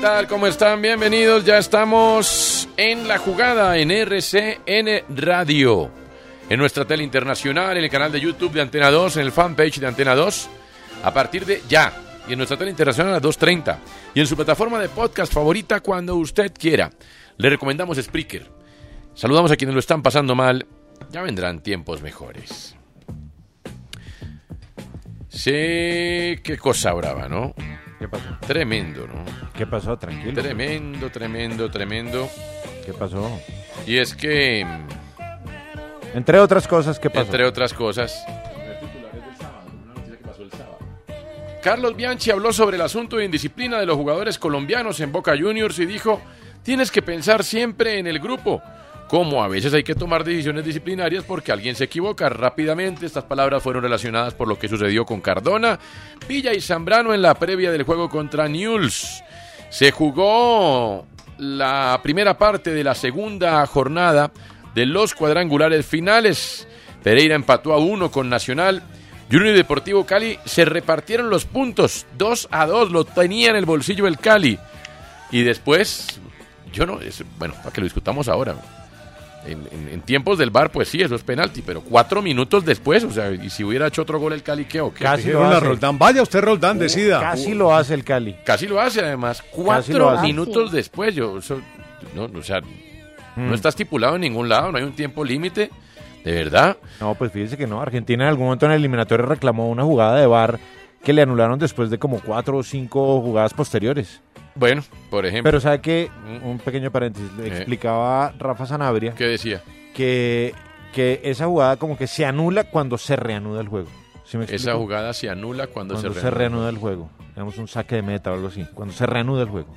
Tal? ¿Cómo están? Bienvenidos. Ya estamos en la jugada en RCN Radio. En nuestra tele internacional, en el canal de YouTube de Antena 2, en el fanpage de Antena 2. A partir de ya. Y en nuestra tele internacional a las 2.30. Y en su plataforma de podcast favorita cuando usted quiera. Le recomendamos Spreaker. Saludamos a quienes lo están pasando mal. Ya vendrán tiempos mejores. Sí, qué cosa brava, ¿no? ¿Qué pasó? Tremendo, ¿no? ¿Qué pasó? Tranquilo. Tremendo, tremendo, tremendo. ¿Qué pasó? Y es que, Entre otras cosas, ¿qué pasó? entre otras cosas, Carlos Bianchi habló sobre el asunto de indisciplina de los jugadores colombianos en Boca Juniors y dijo, tienes que pensar siempre en el grupo, como a veces hay que tomar decisiones disciplinarias porque alguien se equivoca rápidamente. Estas palabras fueron relacionadas por lo que sucedió con Cardona, Villa y Zambrano en la previa del juego contra Newell's. Se jugó la primera parte de la segunda jornada de los cuadrangulares finales. Pereira empató a uno con Nacional. Junior y Deportivo Cali se repartieron los puntos. 2 a 2 lo tenía en el bolsillo el Cali. Y después, yo no, bueno, para que lo discutamos ahora. En, en- en tiempos del bar, pues sí, eso es penalti, pero cuatro minutos después, o sea, y si hubiera hecho otro gol el Cali, ¿qué o qué? Casi Casi, lo Hola, hace. Roldán. Vaya usted, Roldán, decida. Casi lo hace el Cali. lo hace además, cuatro hace. minutos después, yo, eso- no, o sea, no está estipulado en ningún lado, no hay un tiempo límite, de verdad. No, pues fíjese que no. Argentina en algún momento en el eliminatorio reclamó una jugada de bar que le anularon después de como cuatro o cinco jugadas posteriores. Bueno, por ejemplo, Pero sabe que, Mm. un pequeño paréntesis, le Eh. explicaba Rafa Sanabria ¿qué decía? que, que esa jugada como que se anula cuando se reanuda el juego. ¿Sí me Esa jugada se anula cuando, cuando se, se reanuda el juego. Tenemos un saque de meta o algo así. Cuando se reanuda el juego.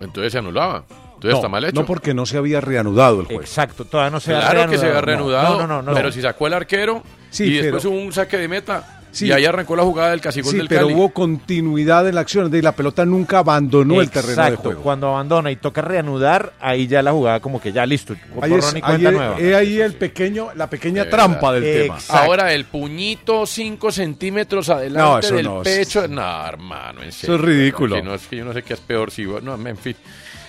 Entonces se anulaba. Entonces No, está mal hecho. no porque no se había reanudado el juego. Exacto, todavía no se ha Claro que se había reanudado. reanudado, No, no, no. no. pero si sacó el arquero Sí, y después pero- hubo un saque de meta Sí. y ahí arrancó la jugada del casi gol Sí, del pero Cali. hubo continuidad en la acción. De la pelota nunca abandonó el terreno de Exacto, juego. Cuando abandona y toca reanudar, ahí ya la jugada como que ya listo. Ahí es, y ahí cuenta es- nueva. es ahí el pequeño, la pequeña De trampa verdad. del tema. Exacto. Ahora el puñito 5 centímetros adelante No, eso del no, pecho. No, hermano, en serio. es ridículo. Si no, es que yo no sé qué es peor. Si, no, en fin.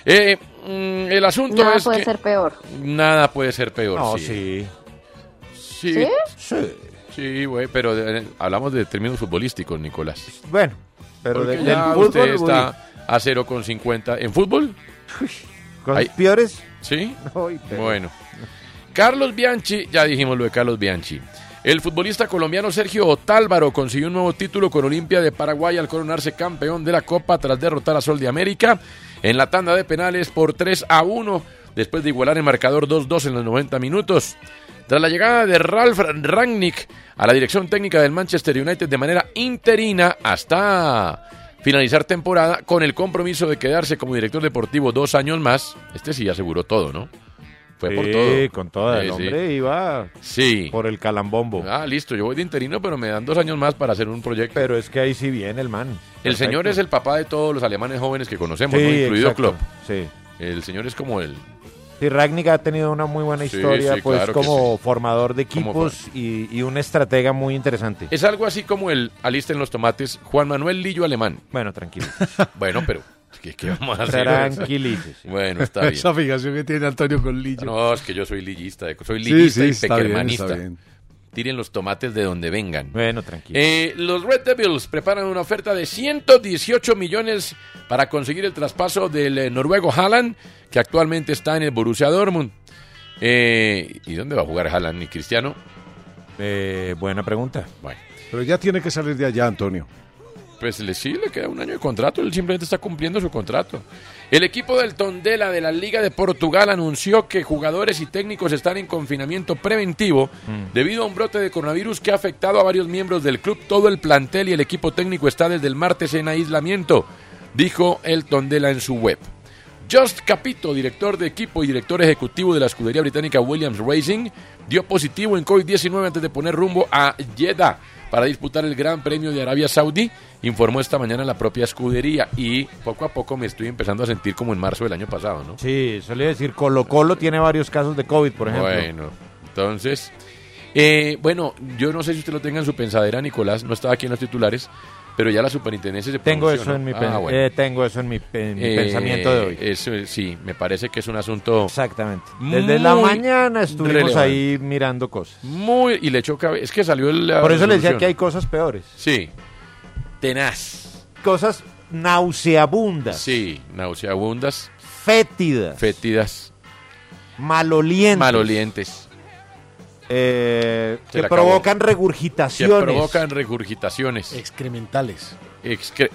Eh, mm, el asunto Nada es puede que ser peor. nada puede ser peor. No, sí. sí. Sí, ¿Sí? Sí, güey, pero de- hablamos de términos futbolísticos, Nicolás. Bueno, pero Porque de- ya del fútbol, usted uy, está a 0,50. ¿En fútbol? cosas Ay. peores. Sí. Uy, pero- Bueno. Carlos Bianchi, ya dijimos lo de Carlos Bianchi. El futbolista colombiano Sergio Otálvaro consiguió un nuevo título con Olimpia de Paraguay al coronarse campeón de la Copa tras derrotar a Sol de América en la tanda de penales por 3 a 1 después de igualar el marcador 2-2 en los 90 minutos. Tras la llegada de Ralf Rangnick a la dirección técnica del Manchester United de manera interina hasta finalizar temporada con el compromiso de quedarse como director deportivo dos años más, este sí aseguró todo, ¿no? Fue por Sí, todo. con toda. El Sí, sí. hombre iba Sí. por el calambombo. Ah, listo, yo voy de interino, pero me dan dos años más para hacer un proyecto. Pero es que ahí sí viene el man. el señor es el papá de todos los alemanes jóvenes que conocemos, ¿no? incluido exacto. Klopp. Sí. El señor es como el... Sí, Ragnick ha tenido una muy buena Sí, historia, sí, pues claro como formador de equipos y, y un estratega muy interesante. Es algo así como el alisten los tomates Juan Manuel Lillo Alemán. Bueno, tranquilo. Bueno, pero... ¿Qué, qué vamos a hacer? Tranquilícese. Bueno, está bien. Esa fijación que tiene Antonio con Lillo. No, es que yo soy lillista. de- Soy sí, lillista sí, y está bien, está bien. Tiren los tomates de donde vengan. Bueno, tranquilo. Eh, los Red Devils preparan una oferta de 118 millones para conseguir el traspaso del eh, noruego Haaland, que actualmente está en el Borussia Dortmund. Eh, ¿Y dónde va a jugar Haaland y Cristiano? Eh, buena pregunta. Bueno, Pero ya tiene que salir de allá, Antonio. Pues le, sí le queda un año de contrato, él simplemente está cumpliendo su contrato. El equipo del Tondela de la Liga de Portugal anunció que jugadores y técnicos están en confinamiento preventivo debido a un brote de coronavirus que ha afectado a varios miembros del club. Todo el plantel y el equipo técnico está desde el martes en aislamiento, dijo el Tondela en su web. Just Capito, director de equipo y director ejecutivo de la escudería británica Williams Racing, dio positivo en COVID-19 antes de poner rumbo a Jeddah para disputar el Gran Premio de Arabia Saudí, informó esta mañana la propia escudería y poco a poco me estoy empezando a sentir como en marzo del año pasado, ¿no? Sí, solía decir, Colo Colo tiene varios casos de COVID, por ejemplo. Bueno, entonces, eh, bueno, yo no sé si usted lo tenga en su pensadera, Nicolás, no estaba aquí en los titulares, pero ya la superintendencia se Tengo eso en mi, Ah, bueno. eh, tengo eso en mi, en mi Eh, pensamiento de hoy. eso, sí, me parece que es un asunto Exactamente. Desde la mañana estuvimos relevante. ahí mirando cosas. muy... Y le echó cabeza. Es que salió la Por eso le decía que hay cosas peores. Sí. Tenaz. Cosas nauseabundas, Sí, nauseabundas, fétidas, fétidas, malolientes, malolientes, eh, Se que provocan que regurgitaciones. provocan regurgitaciones. Excrementales. Excre-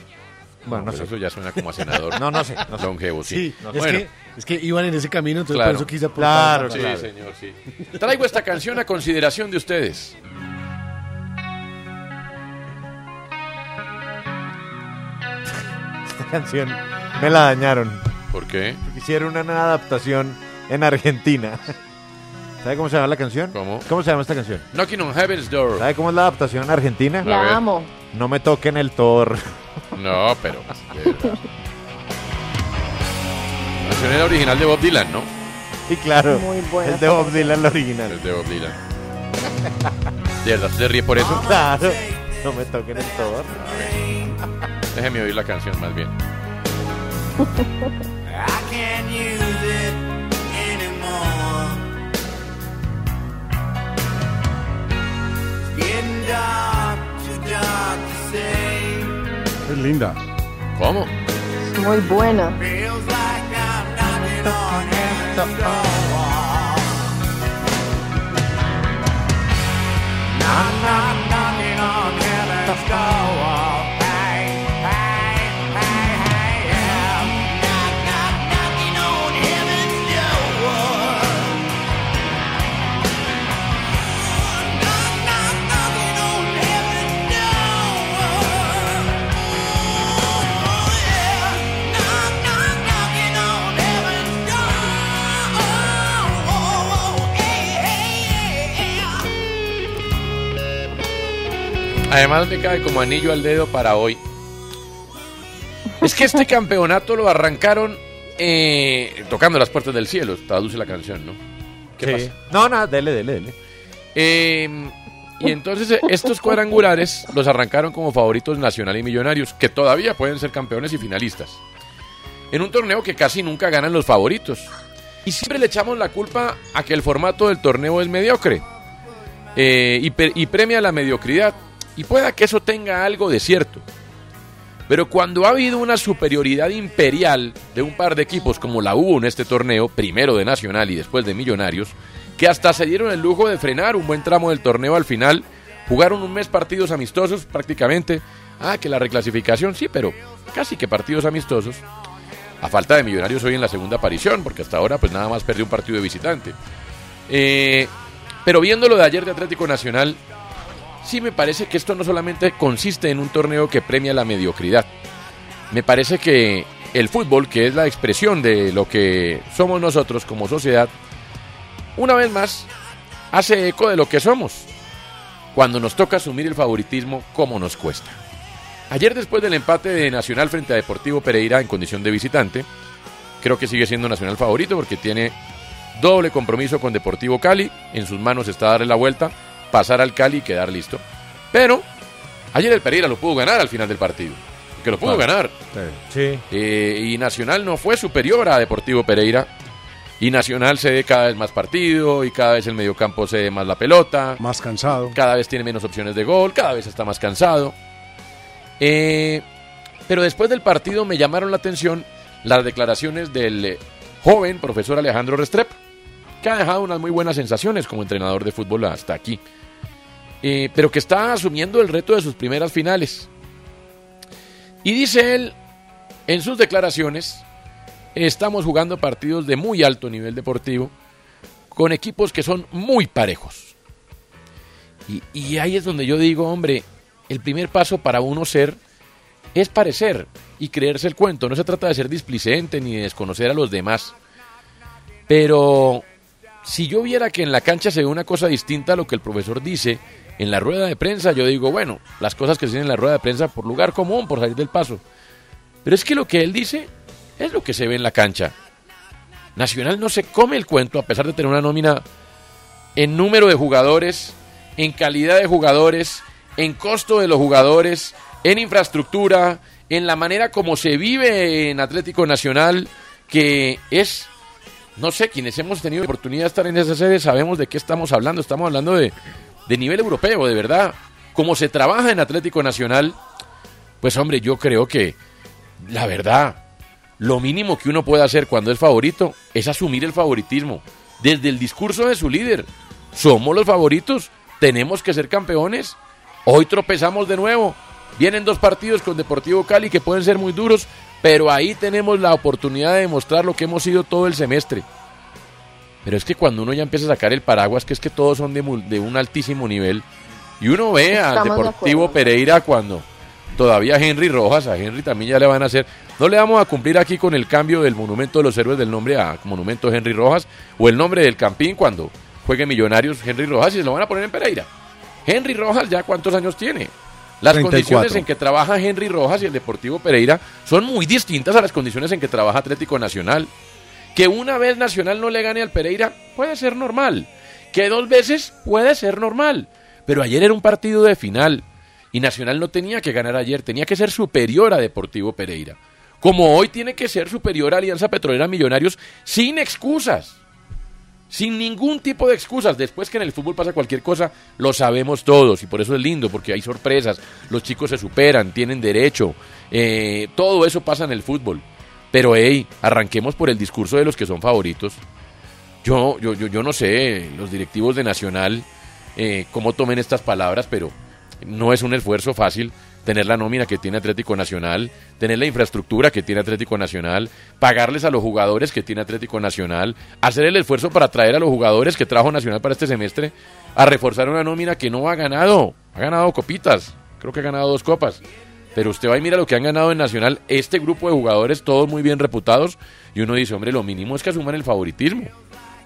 Bueno, no sé. eso ya suena como a senador. No, no sé. No sé. Longevo, sí. Sí, es, bueno, que, es que iban en ese camino, entonces Claro. por eso quise aportar Claro, sí, palabra. señor, sí. Traigo esta canción a consideración de ustedes. Esta canción me la dañaron. ¿Por qué? Hicieron una adaptación en Argentina. ¿Sabe cómo se llama la canción? ¿Cómo? ¿Cómo se llama esta canción? Knocking on Heaven's Door. ¿Sabe cómo es la adaptación en Argentina? Ver. La amo. No me toquen el Thor. No, pero... de verdad. La canción era original de Bob Dylan, ¿no? Y claro, Muy buena es de Bob Dylan la original. Es de Bob Dylan. ¿De verdad se ríe por eso? Claro, no me toquen el Thor. Déjeme oír la canción más bien. Es linda. ¿Cómo? Muy buena. Además me cae como anillo al dedo para hoy. Es que este campeonato lo arrancaron eh, tocando las puertas del cielo, traduce la canción, ¿no? ¿Qué Sí. pasa? No, nada, dele, dele, dele. Eh, y entonces eh, estos cuadrangulares los arrancaron como favoritos nacional y millonarios, que todavía pueden ser campeones y finalistas. En un torneo que casi nunca ganan los favoritos. Y siempre le echamos la culpa a que el formato del torneo es mediocre. eh, y, y premia la mediocridad. Y pueda que eso tenga algo de cierto. Pero cuando ha habido una superioridad imperial de un par de equipos como la hubo en este torneo, primero de Nacional y después de Millonarios, que hasta se dieron el lujo de frenar un buen tramo del torneo al final, jugaron un mes partidos amistosos prácticamente. Ah, que la reclasificación sí, pero casi que partidos amistosos. A falta de Millonarios hoy en la segunda aparición, porque hasta ahora pues nada más perdió un partido de visitante. Eh, pero viendo lo de ayer de Atlético Nacional, sí me parece que esto no solamente consiste en un torneo que premia la mediocridad. Me parece que el fútbol, que es la expresión de lo que somos nosotros como sociedad, una vez más, hace eco de lo que somos. Cuando nos toca asumir el favoritismo, ¿cómo nos cuesta? Ayer después del empate de Nacional frente a Deportivo Pereira en condición de visitante, creo que sigue siendo Nacional favorito porque tiene doble compromiso con Deportivo Cali. En sus manos está darle la vuelta, pasar al Cali y quedar listo. Pero ayer el Pereira lo pudo ganar al final del partido. Que lo pudo ganar. Sí. Eh, y Nacional no fue superior a Deportivo Pereira. Y Nacional se ve cada vez más partido y cada vez el mediocampo se ve más la pelota. Más cansado. Cada vez tiene menos opciones de gol, cada vez está más cansado. Eh, pero después del partido me llamaron la atención las declaraciones del eh, joven profesor Alejandro Restrepo, que ha dejado unas muy buenas sensaciones como entrenador de fútbol hasta aquí. Eh, pero que está asumiendo el reto de sus primeras finales. Y dice él en sus declaraciones, estamos jugando partidos de muy alto nivel deportivo con equipos que son muy parejos. Y, y ahí es donde yo digo, hombre, el primer paso para uno ser es parecer y creerse el cuento. No se trata de ser displicente ni de desconocer a los demás. Pero si yo viera que en la cancha se ve una cosa distinta a lo que el profesor dice en la rueda de prensa, yo digo, bueno, las cosas que se dicen en la rueda de prensa por lugar común, por salir del paso. Pero es que lo que él dice es lo que se ve en la cancha. Nacional no se come el cuento a pesar de tener una nómina en número de jugadores, en calidad de jugadores, en costo de los jugadores, en infraestructura, en la manera como se vive en Atlético Nacional, que es, no sé, quienes hemos tenido la oportunidad de estar en esa sede sabemos de qué estamos hablando, estamos hablando de, de nivel europeo, de verdad. Como se trabaja en Atlético Nacional, pues hombre, yo creo que, la verdad, lo mínimo que uno puede hacer cuando es favorito es asumir el favoritismo. Desde el discurso de su líder, somos los favoritos, tenemos que ser campeones. Hoy tropezamos de nuevo. Vienen dos partidos con Deportivo Cali que pueden ser muy duros, pero ahí tenemos la oportunidad de demostrar lo que hemos sido todo el semestre. Pero es que cuando uno ya empieza a sacar el paraguas, que es que todos son de, de un altísimo nivel, y uno ve al Estamos Deportivo. Pereira cuando todavía Henry Rojas, a Henry también ya le van a hacer, no le vamos a cumplir aquí con el cambio del monumento de los héroes del nombre a monumento Henry Rojas, o el nombre del Campín cuando juegue Millonarios Henry Rojas y se lo van a poner en Pereira. Henry Rojas ya cuántos años tiene. Las 34. condiciones en que trabaja Henry Rojas y el Deportivo Pereira son muy distintas a las condiciones en que trabaja Atlético Nacional. Que una vez Nacional no le gane al Pereira puede ser normal. Que dos veces puede ser normal. Pero ayer era un partido de final. Y Nacional no tenía que ganar ayer, tenía que ser superior a Deportivo Pereira. Como hoy tiene que ser superior a Alianza Petrolera Millonarios sin excusas. Sin ningún tipo de excusas. Después que en el fútbol pasa cualquier cosa, lo sabemos todos. Y por eso es lindo, porque hay sorpresas. Los chicos se superan, tienen derecho. eh, todo eso pasa en el fútbol. Pero hey, arranquemos por el discurso de los que son favoritos. Yo, yo, yo, yo no sé, los directivos de Nacional, eh, cómo tomen estas palabras, pero no es un esfuerzo fácil tener la nómina que tiene Atlético Nacional, tener la infraestructura que tiene Atlético Nacional, pagarles a los jugadores que tiene Atlético Nacional, hacer el esfuerzo para traer a los jugadores que trajo Nacional para este semestre, a reforzar una nómina que no ha ganado, ha ganado copitas, creo que ha ganado dos copas. Pero usted va y mira lo que han ganado en Nacional, este grupo de jugadores, todos muy bien reputados, y uno dice, hombre, lo mínimo es que asuman el favoritismo.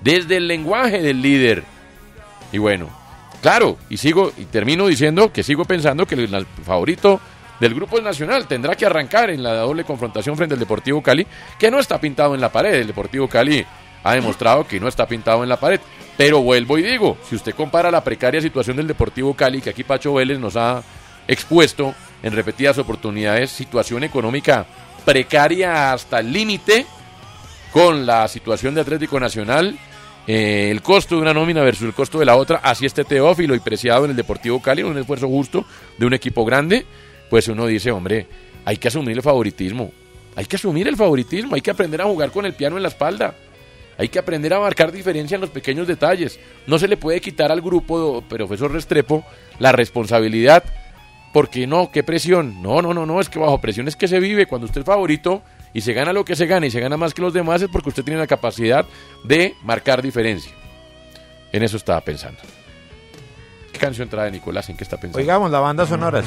Desde el lenguaje del líder. Y bueno, claro, y sigo, y termino diciendo que sigo pensando que el, favorito del grupo Nacional tendrá que arrancar en la doble confrontación frente al Deportivo Cali, que no está pintado en la pared. El Deportivo Cali ha demostrado que no está pintado en la pared. Pero vuelvo y digo, si usted compara la precaria situación del Deportivo Cali, que aquí Pacho Vélez nos ha expuesto en repetidas oportunidades, situación económica precaria hasta el límite, con la situación de Atlético Nacional, eh, el costo de una nómina versus el costo de la otra, así este Teófilo y preciado en el Deportivo Cali, un esfuerzo justo de un equipo grande, pues uno dice, hombre, hay que asumir el favoritismo, hay que asumir el favoritismo, hay que aprender a jugar con el piano en la espalda. Hay que aprender a marcar diferencia en los pequeños detalles. No se le puede quitar al grupo, profesor Restrepo, la responsabilidad. Porque no, qué presión. No, no, no, no, es que bajo presión es que se vive. Cuando usted es favorito y se gana lo que se gana y se gana más que los demás es porque usted tiene la capacidad de marcar diferencia. En eso estaba pensando. ¿Qué canción trae Nicolás? ¿En qué está pensando? Oigamos, la banda sonoras.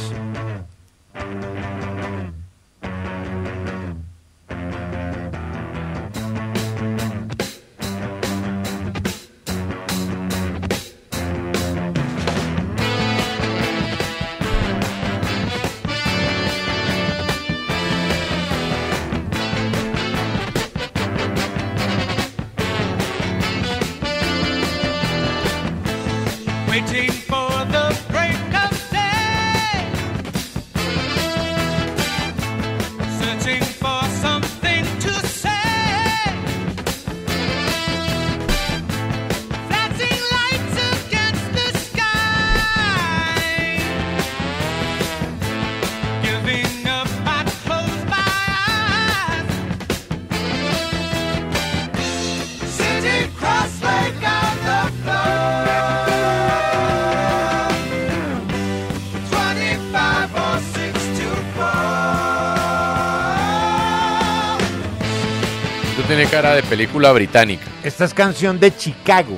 De película británica. Esta es canción de Chicago.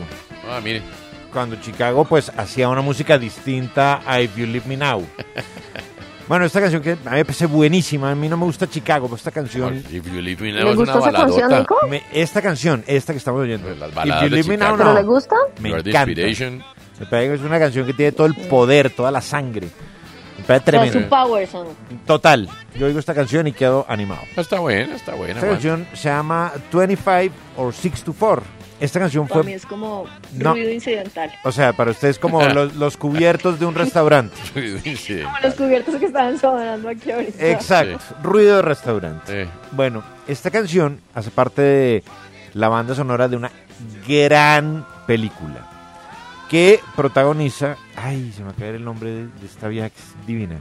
Ah, mire. Cuando Chicago pues hacía una música distinta a If You Leave Me Now. Bueno, esta canción que a mí me parece buenísima. A mí no me gusta Chicago, pero esta canción... If You Leave Me ¿Le Now es gusta una esa canción, baladota. Nico? Me- esta canción, esta que estamos oyendo. Las If baladas You de Leave Me Now, Chicago. ¿Pero le gusta? Me You Are the encanta. Inspiration. Me parece que es una canción que tiene todo el poder, toda la sangre. Me parece O sea, tremendo. un power song. Total. Yo oigo esta canción y quedo animado. Está buena, está buena. Esta Juan. canción se llama 25 or 6 to 4. Esta canción Para mí fue, es como No. ruido incidental. o sea, para ustedes como los, los cubiertos de un restaurante. Sí. Como los cubiertos que estaban sonando aquí ahorita. Exacto, ruido de restaurante. Sí. Bueno, esta canción hace parte de la banda sonora de una gran película que protagoniza, ay, se me acaba el nombre de, de esta vieja que es divina,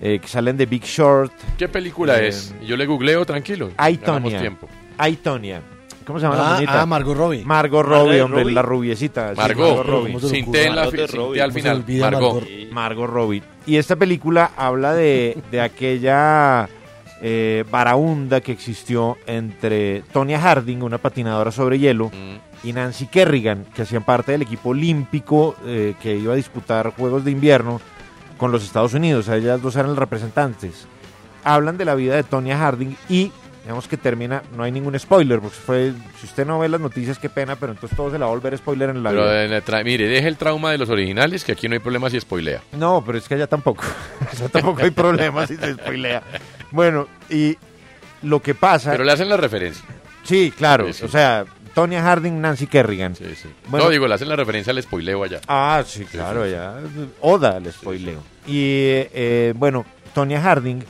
eh, que salen de Big Short, ¿Qué película Eh, es? Yo le googleo tranquilo. Ay, Tonya. ¿Cómo se llama la Ah, bonita? ah, Margot Robbie. Margot Margot Robbie, hombre, Robbie. la rubiecita. sí, Margot, Robbie. ¿Cómo se le sin? T en la Margot sin Robbie. Al ¿Cómo se final. Margot. Margot? Margot Robbie. Y esta película habla de, de aquella eh, varaunda que existió entre Tonya Harding, una patinadora sobre hielo, Mm. Y Nancy Kerrigan, que hacían parte del equipo olímpico eh, que iba a disputar Juegos de Invierno con los Estados Unidos. Ellas dos eran los representantes. Hablan de la vida de Tonya Harding y digamos que termina, no hay ningún spoiler, porque fue, si usted no ve las noticias, qué pena, pero entonces todo se la va a volver spoiler en la Pero vida. en mire, deje el trauma de los originales, que aquí no hay problema si spoilea. No, pero es que allá tampoco. Allá tampoco hay problemas si se spoilea. Bueno, y lo que pasa. Pero le hacen la referencia. sí, claro. Sí, sí. O sea, Tonya Harding, Nancy Kerrigan. Sí, sí. Bueno. no, digo, le hacen la referencia al spoileo allá. Ah, sí, claro, allá. Oda el spoileo. Y eh, bueno, Tonya Harding,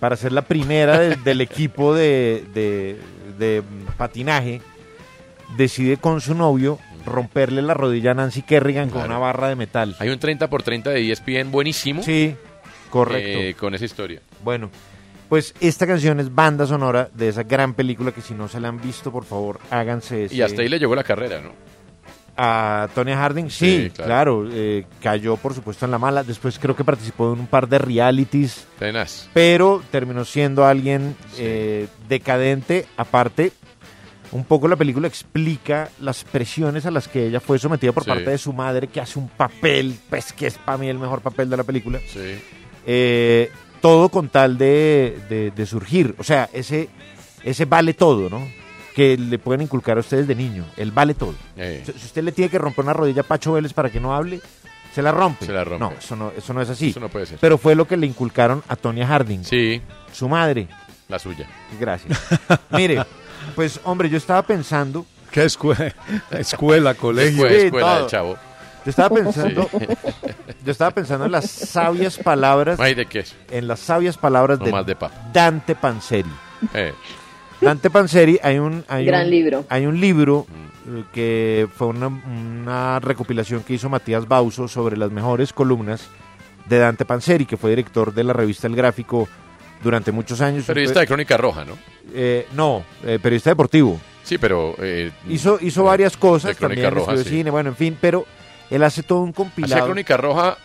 para ser la primera de- del equipo de, de- de patinaje, decide con su novio romperle la rodilla a Nancy Kerrigan con una barra de metal. Hay un 30 por 30 de ESPN buenísimo. Sí, correcto. eh, con esa historia. Bueno, pues esta canción es banda sonora de esa gran película que si no se la han visto, por favor, háganse ese- Y hasta ahí le llegó la carrera, ¿no? a Tony Harding. Sí, Sí, claro, claro. eh, cayó por supuesto en la mala. Después creo que participó en un par de realities, Tenaz. pero terminó siendo alguien eh, decadente. Aparte, un poco la película explica las presiones a las que ella fue sometida por Sí. parte de su madre, que hace un papel, pues que es para mí el mejor papel de la película. Sí. Eh, todo con tal de, de- de surgir. O sea, ese, ese vale todo, ¿no? Que le pueden inculcar a ustedes de niño. El vale todo. Eh, Si si usted le tiene que romper una rodilla a Pacho Vélez para que no hable, se la rompe. Se la rompe. No, eso no, eso no es así. Eso no puede ser. Pero fue lo que le inculcaron a Tonya Harding, Sí, su madre. la suya. Gracias. Mire, pues hombre, yo estaba pensando, ¿Qué escuela? Escuela, colegio. Escuela, escuela del chavo. Yo estaba pensando, yo estaba pensando en las sabias palabras, Ay, ¿de qué es? en las sabias palabras No de más de papa. Dante Panzeri. Eh, Dante Panzeri, hay un, hay Gran un- libro. Hay un libro Mm. eh, que fue una, una recopilación que hizo Matías Bauso sobre las mejores columnas de Dante Panzeri, que fue director de la revista El Gráfico durante muchos años. periodista de Crónica Roja, ¿no? Eh, no, eh, periodista deportivo. Sí, pero... eh, Hizo, hizo eh, varias cosas, de Crónica también Roja, sí. cine, bueno, en fin, pero él hace todo un Hacía compilado Crónica Roja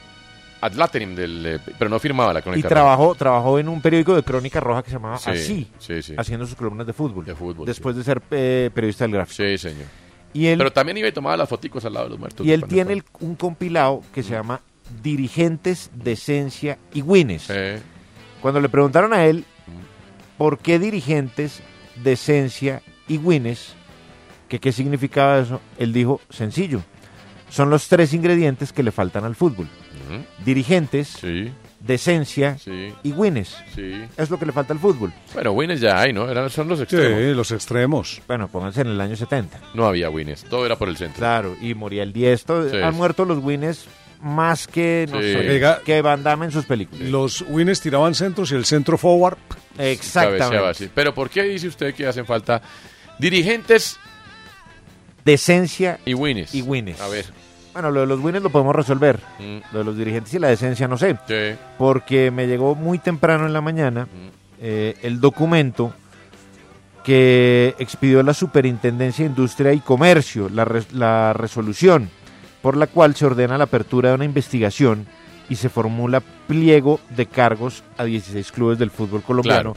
ad laterim, del, eh, pero no firmaba la y Crónica trabajó, trabajó en un periódico de Crónica Roja que se llamaba Sí, Así, sí, sí. haciendo sus columnas de fútbol, De fútbol, después de ser eh, periodista del Gráfico. Roja. Sí, señor. Y él, Pero también iba y tomaba las foticos al lado de los muertos. y él tiene el- un compilado que se llama Dirigentes, Decencia y Wines. Eh, Cuando le preguntaron a él por qué dirigentes, decencia y Wines, que qué significaba eso, él dijo, sencillo, son los tres ingredientes que le faltan al fútbol. Dirigentes, Sí, decencia sí, y Wines. sí. Es lo que le falta al fútbol. Bueno, Wines ya hay, ¿no? Eran, son los extremos. Sí, los extremos. Bueno, pónganse en el año 70. No había Wines, todo era por el centro. Claro, y moría el Diestro. Sí. Han muerto los Wines más que, no Sí. sé, Oiga, que Van Damme en sus películas. Los winners tiraban centros y el centro forward. Exactamente. así. Pero ¿por qué dice usted que hacen falta dirigentes Decencia y winners? y winners. A ver. Bueno, lo de los winners lo podemos resolver. Mm, Lo de los dirigentes y la decencia no sé. sí. Porque me llegó muy temprano en la mañana Mm. eh, el documento que expidió la Superintendencia de Industria y Comercio, la, res- la resolución por la cual se ordena la apertura de una investigación y se formula pliego de cargos a 16 clubes del fútbol colombiano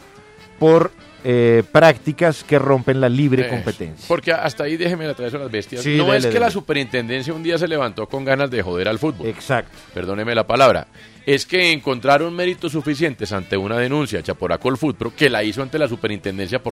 por eh, prácticas que rompen la libre Eso. competencia. Porque hasta ahí déjeme la traer a las bestias. Sí, no dele, es que dele. la superintendencia un día se levantó con ganas de joder al fútbol. Exacto. Perdóneme la palabra. Es que encontraron méritos suficientes ante una denuncia hecha por Acol Footpro que la hizo ante la superintendencia por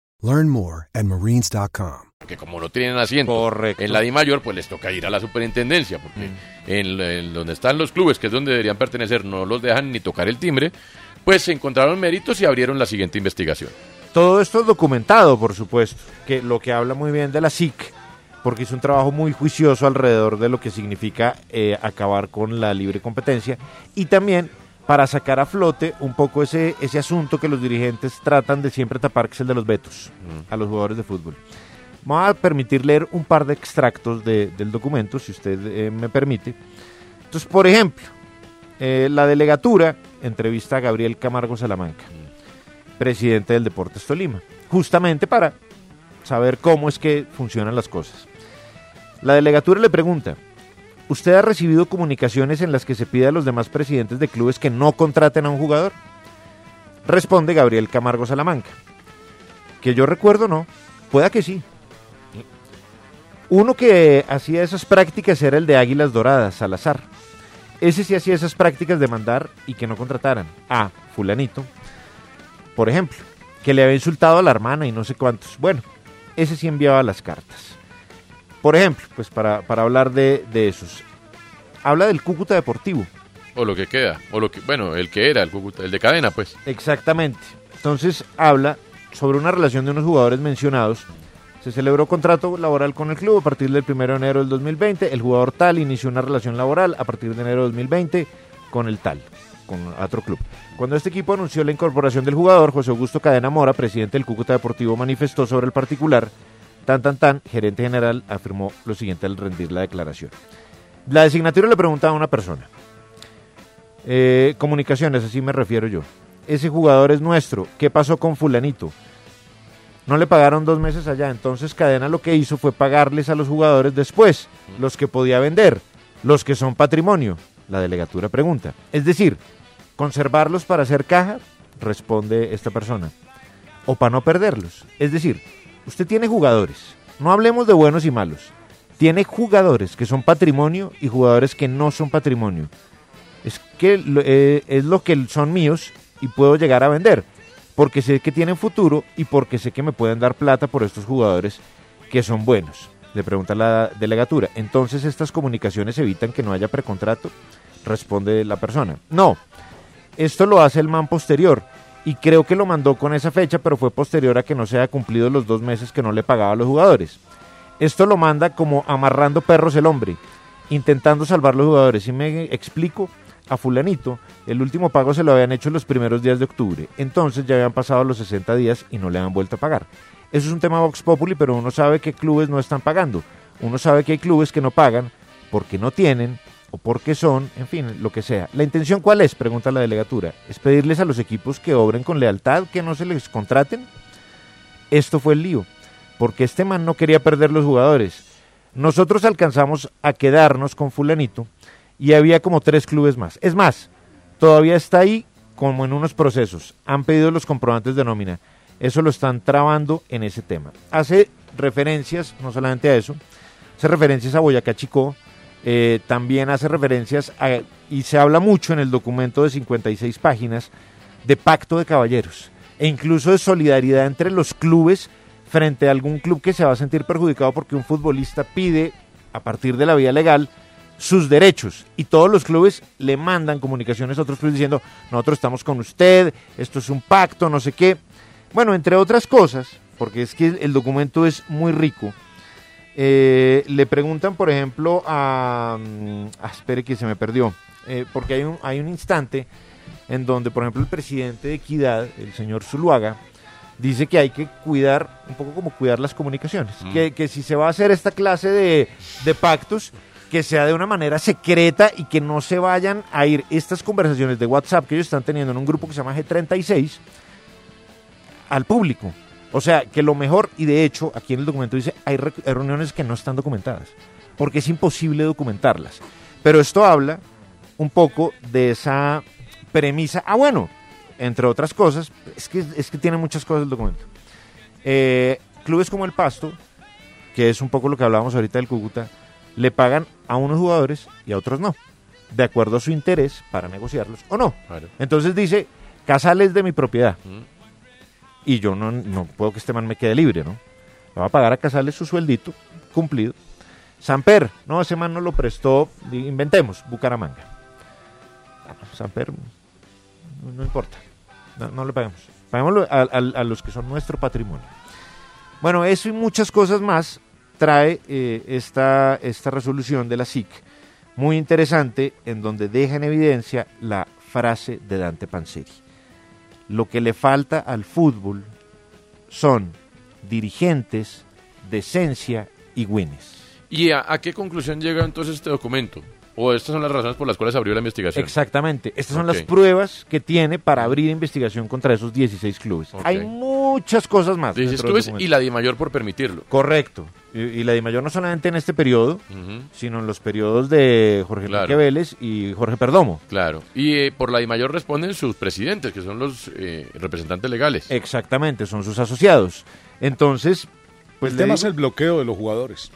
Learn more at marines.com. que como no tienen asiento Correcto. en la Di Mayor, pues les toca ir a la superintendencia, porque en, en donde están los clubes, que es donde deberían pertenecer, no los dejan ni tocar el timbre, pues se encontraron méritos y abrieron la siguiente investigación. Todo esto es documentado, por supuesto, que lo que habla muy bien de la SIC, porque hizo un trabajo muy juicioso alrededor de lo que significa eh, acabar con la libre competencia y también para sacar a flote un poco ese, ese asunto que los dirigentes tratan de siempre tapar, que es el de los vetos a los jugadores de fútbol. Me voy a permitir leer un par de extractos de- del documento, si usted eh, me permite. Entonces, por ejemplo, eh, la delegatura entrevista a Gabriel Camargo Salamanca, presidente del Deportes Tolima, justamente para saber cómo es que funcionan las cosas. La delegatura le pregunta, ¿usted ha recibido comunicaciones en las que se pide a los demás presidentes de clubes que no contraten a un jugador? Responde Gabriel Camargo Salamanca, que yo recuerdo no, pueda que sí. Uno que hacía esas prácticas era el de Águilas Doradas, Salazar. Ese sí hacía esas prácticas de mandar y que no contrataran a fulanito, por ejemplo, que le había insultado a la hermana y no sé cuántos. Bueno, ese sí enviaba las cartas. Por ejemplo, pues para, para hablar de, de esos. Habla del Cúcuta Deportivo. O lo que queda, o lo que, bueno, el que era, el, Cúcuta- el de cadena, pues. Exactamente. Entonces habla sobre una relación de unos jugadores mencionados. Se celebró contrato laboral con el club a partir del 1 de enero del 2020. El jugador tal inició una relación laboral a partir de enero del 2020 con el tal, con otro club. Cuando este equipo anunció la incorporación del jugador, José Augusto Cadena Mora, presidente del Cúcuta Deportivo, manifestó sobre el particular. Tan, tan, tan, gerente general afirmó lo siguiente al rendir la declaración. La designatura le preguntaba a una persona. Eh, comunicaciones, así me refiero yo. Ese jugador es nuestro. ¿Qué pasó con fulanito? No le pagaron dos meses allá. Entonces Cadena lo que hizo fue pagarles a los jugadores después, los que podía vender, los que son patrimonio. La delegatura pregunta. Es decir, conservarlos para hacer caja, responde esta persona. O para no perderlos. Es decir, usted tiene jugadores. No hablemos de buenos y malos. Tiene jugadores que son patrimonio y jugadores que no son patrimonio es que eh, es lo que son míos y puedo llegar a vender porque sé que tienen futuro y porque sé que me pueden dar plata por estos jugadores que son buenos. Le pregunta la delegatura. Entonces estas comunicaciones evitan que no haya precontrato, responde la persona. No, esto lo hace el man posterior y creo que lo mandó con esa fecha, pero fue posterior a que no se haya cumplido los dos meses que no le pagaba a los jugadores. Esto lo manda como amarrando perros el hombre, intentando salvar los jugadores. Y me explico, a fulanito, el último pago se lo habían hecho los primeros días de octubre. Entonces ya habían pasado los 60 días y no le han vuelto a pagar. Eso es un tema Vox Populi, pero uno sabe que clubes no están pagando. Uno sabe que hay clubes que no pagan porque no tienen o porque son, en fin, lo que sea. ¿La intención cuál es? Pregunta la delegatura. ¿Es pedirles a los equipos que obren con lealtad, que no se les contraten? Esto fue el lío, porque este man no quería perder los jugadores. Nosotros alcanzamos a quedarnos con fulanito y había como tres clubes más. Es más, todavía está ahí como en unos procesos. Han pedido los comprobantes de nómina. Eso lo están trabando en ese tema. Hace referencias, no solamente a eso, hace referencias a Boyacá Chicó, eh, también hace referencias a, y se habla mucho en el documento de 56 páginas de pacto de caballeros e incluso de solidaridad entre los clubes frente a algún club que se va a sentir perjudicado porque un futbolista pide a partir de la vía legal sus derechos y todos los clubes le mandan comunicaciones a otros clubes diciendo nosotros estamos con usted, esto es un pacto, no sé qué. Bueno, entre otras cosas, porque es que el documento es muy rico, eh, le preguntan, por ejemplo, a... mm, ah, espere que se me perdió, eh, porque hay un, hay un instante en donde, por ejemplo, el presidente de Equidad, el señor Zuluaga, dice que hay que cuidar, un poco como cuidar las comunicaciones, Mm. que, que si se va a hacer esta clase de, de pactos, que sea de una manera secreta y que no se vayan a ir estas conversaciones de WhatsApp que ellos están teniendo en un grupo que se llama G36 al público. O sea, que lo mejor, y de hecho, aquí en el documento dice, hay, re- hay reuniones que no están documentadas, porque es imposible documentarlas. Pero esto habla un poco de esa premisa. Ah, bueno, entre otras cosas, es que, es que tiene muchas cosas el documento. Eh, clubes como el Pasto, que es un poco lo que hablábamos ahorita del Cúcuta, le pagan a unos jugadores y a otros no, de acuerdo a su interés para negociarlos o no. Entonces dice, Casal es de mi propiedad Mm. Y yo no, no puedo que este man me quede libre, ¿no? Le va a pagar a Casales su sueldito cumplido. Samper, no, ese man no lo prestó, inventemos, Bucaramanga. Ah, Samper, no, no importa, no, le pagamos. A- a los que son nuestro patrimonio. Bueno, eso y muchas cosas más trae eh, esta, esta resolución de la SIC, muy interesante, en donde deja en evidencia la frase de Dante Panzeri. Lo que le falta al fútbol son dirigentes, decencia y wins. ¿Y a, a qué conclusión llega entonces este documento? ¿O estas son las razones por las cuales abrió la investigación? Exactamente. Estas son las pruebas que tiene para abrir investigación contra esos 16 clubes. Hay muchas cosas más. 16 dentro del clubes y la de mayor por permitirlo. Correcto. Y, y la de mayor no solamente en este periodo, sino en los periodos de Jorge Claro. Enrique Vélez y Jorge Perdomo. Claro. Y eh, por la de mayor responden sus presidentes, que son los eh, representantes legales. Exactamente, son sus asociados. Entonces, pues el tema es el bloqueo de los jugadores.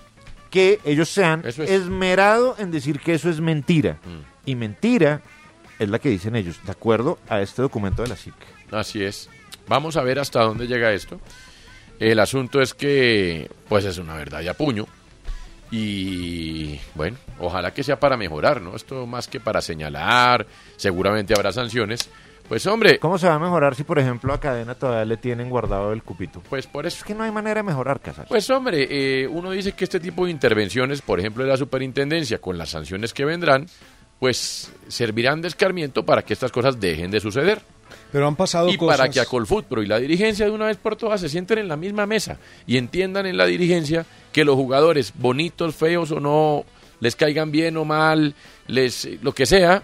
Que ellos se han es. esmerado en decir que eso es mentira. Mm. Y mentira es la que dicen ellos, de acuerdo a este documento de la SIC. Así es. Vamos a ver hasta dónde llega esto. El asunto es que, pues es una verdad y a puño. Y bueno, ojalá que sea para mejorar, ¿no? Esto más que para señalar, seguramente habrá sanciones. Pues hombre, ¿Cómo se va a mejorar si, por ejemplo, a Cadena todavía le tienen guardado el cupito? pues por eso Es que no hay manera de mejorar, Casas. Pues hombre, eh, uno dice que este tipo de intervenciones, por ejemplo de la superintendencia, con las sanciones que vendrán, pues servirán de escarmiento para que estas cosas dejen de suceder. Pero han pasado Y cosas. para que a Colfutpro y la dirigencia de una vez por todas se sienten en la misma mesa y entiendan en la dirigencia que los jugadores, bonitos, feos o no, les caigan bien o mal, les lo que sea,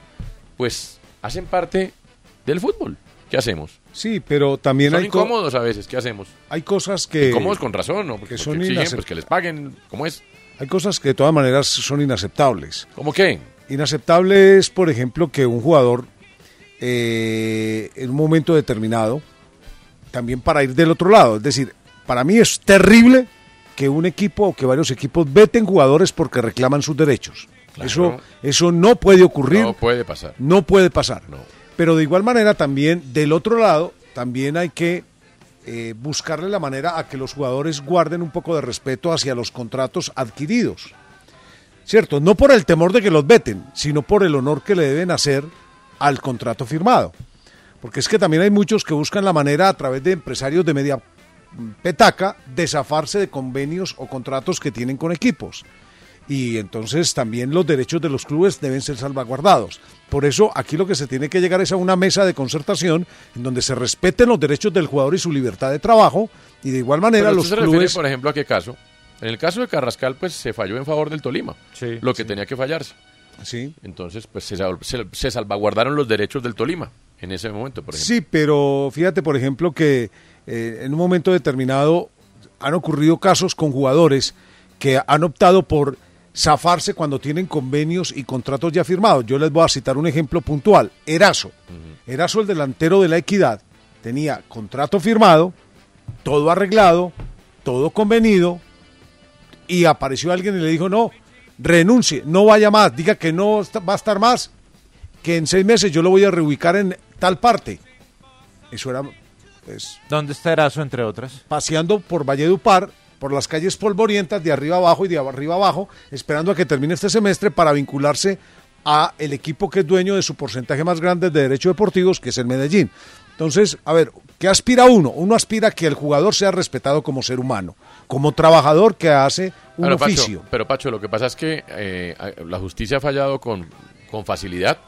pues hacen parte del fútbol. ¿Qué hacemos? Sí, pero también Son hay, incómodos a veces, ¿qué hacemos? hay cosas que. Incómodos con razón, ¿no? Porque, que son porque exigen, pues que les paguen, ¿cómo es? Hay cosas que de todas maneras son inaceptables. ¿Cómo qué? Inaceptable es, por ejemplo, que un jugador eh, en un momento determinado, también para ir del otro lado, es decir, para mí es terrible que un equipo o que varios equipos veten jugadores porque reclaman sus derechos. Claro. Eso, eso no puede ocurrir, No puede pasar. no puede pasar. No. Pero de igual manera también, del otro lado, también hay que eh, buscarle la manera a que los jugadores guarden un poco de respeto hacia los contratos adquiridos. ¿Cierto? No por el temor de que los veten, sino por el honor que le deben hacer al contrato firmado. Porque es que también hay muchos que buscan la manera a través de empresarios de media mm, petaca de zafarse de convenios o contratos que tienen con equipos. Y entonces también los derechos de los clubes deben ser salvaguardados. Por eso aquí lo que se tiene que llegar es a una mesa de concertación en donde se respeten los derechos del jugador y su libertad de trabajo y de igual manera Pero los se refiere, clubes por ejemplo, a qué caso? En el caso de Carrascal, pues se falló en favor del Tolima. Sí, lo que tenía que fallarse. Sí. Entonces, pues se, se- se salvaguardaron los derechos del Tolima en ese momento, por ejemplo. Sí, pero fíjate, por ejemplo, que eh, en un momento determinado han ocurrido casos con jugadores que han optado por zafarse cuando tienen convenios y contratos ya firmados. Yo les voy a citar un ejemplo puntual. Eraso. Eraso, el delantero de la Equidad, tenía contrato firmado, todo arreglado, todo convenido, y apareció alguien y le dijo, no, renuncie, no vaya más, diga que no va a estar más, que en seis meses yo lo voy a reubicar en tal parte. Eso era pues, ¿Dónde está Erazo, entre otras? paseando por Valledupar, por las calles polvorientas, de arriba abajo y de arriba abajo, esperando a que termine este semestre para vincularse a el equipo que es dueño de su porcentaje más grande de derechos deportivos, que es el Medellín. Entonces, a ver, ¿qué aspira uno? Uno aspira a que el jugador sea respetado como ser humano, como trabajador que hace un Pacho, oficio. pero Pacho, lo que pasa es que eh, la justicia ha fallado con, con facilidad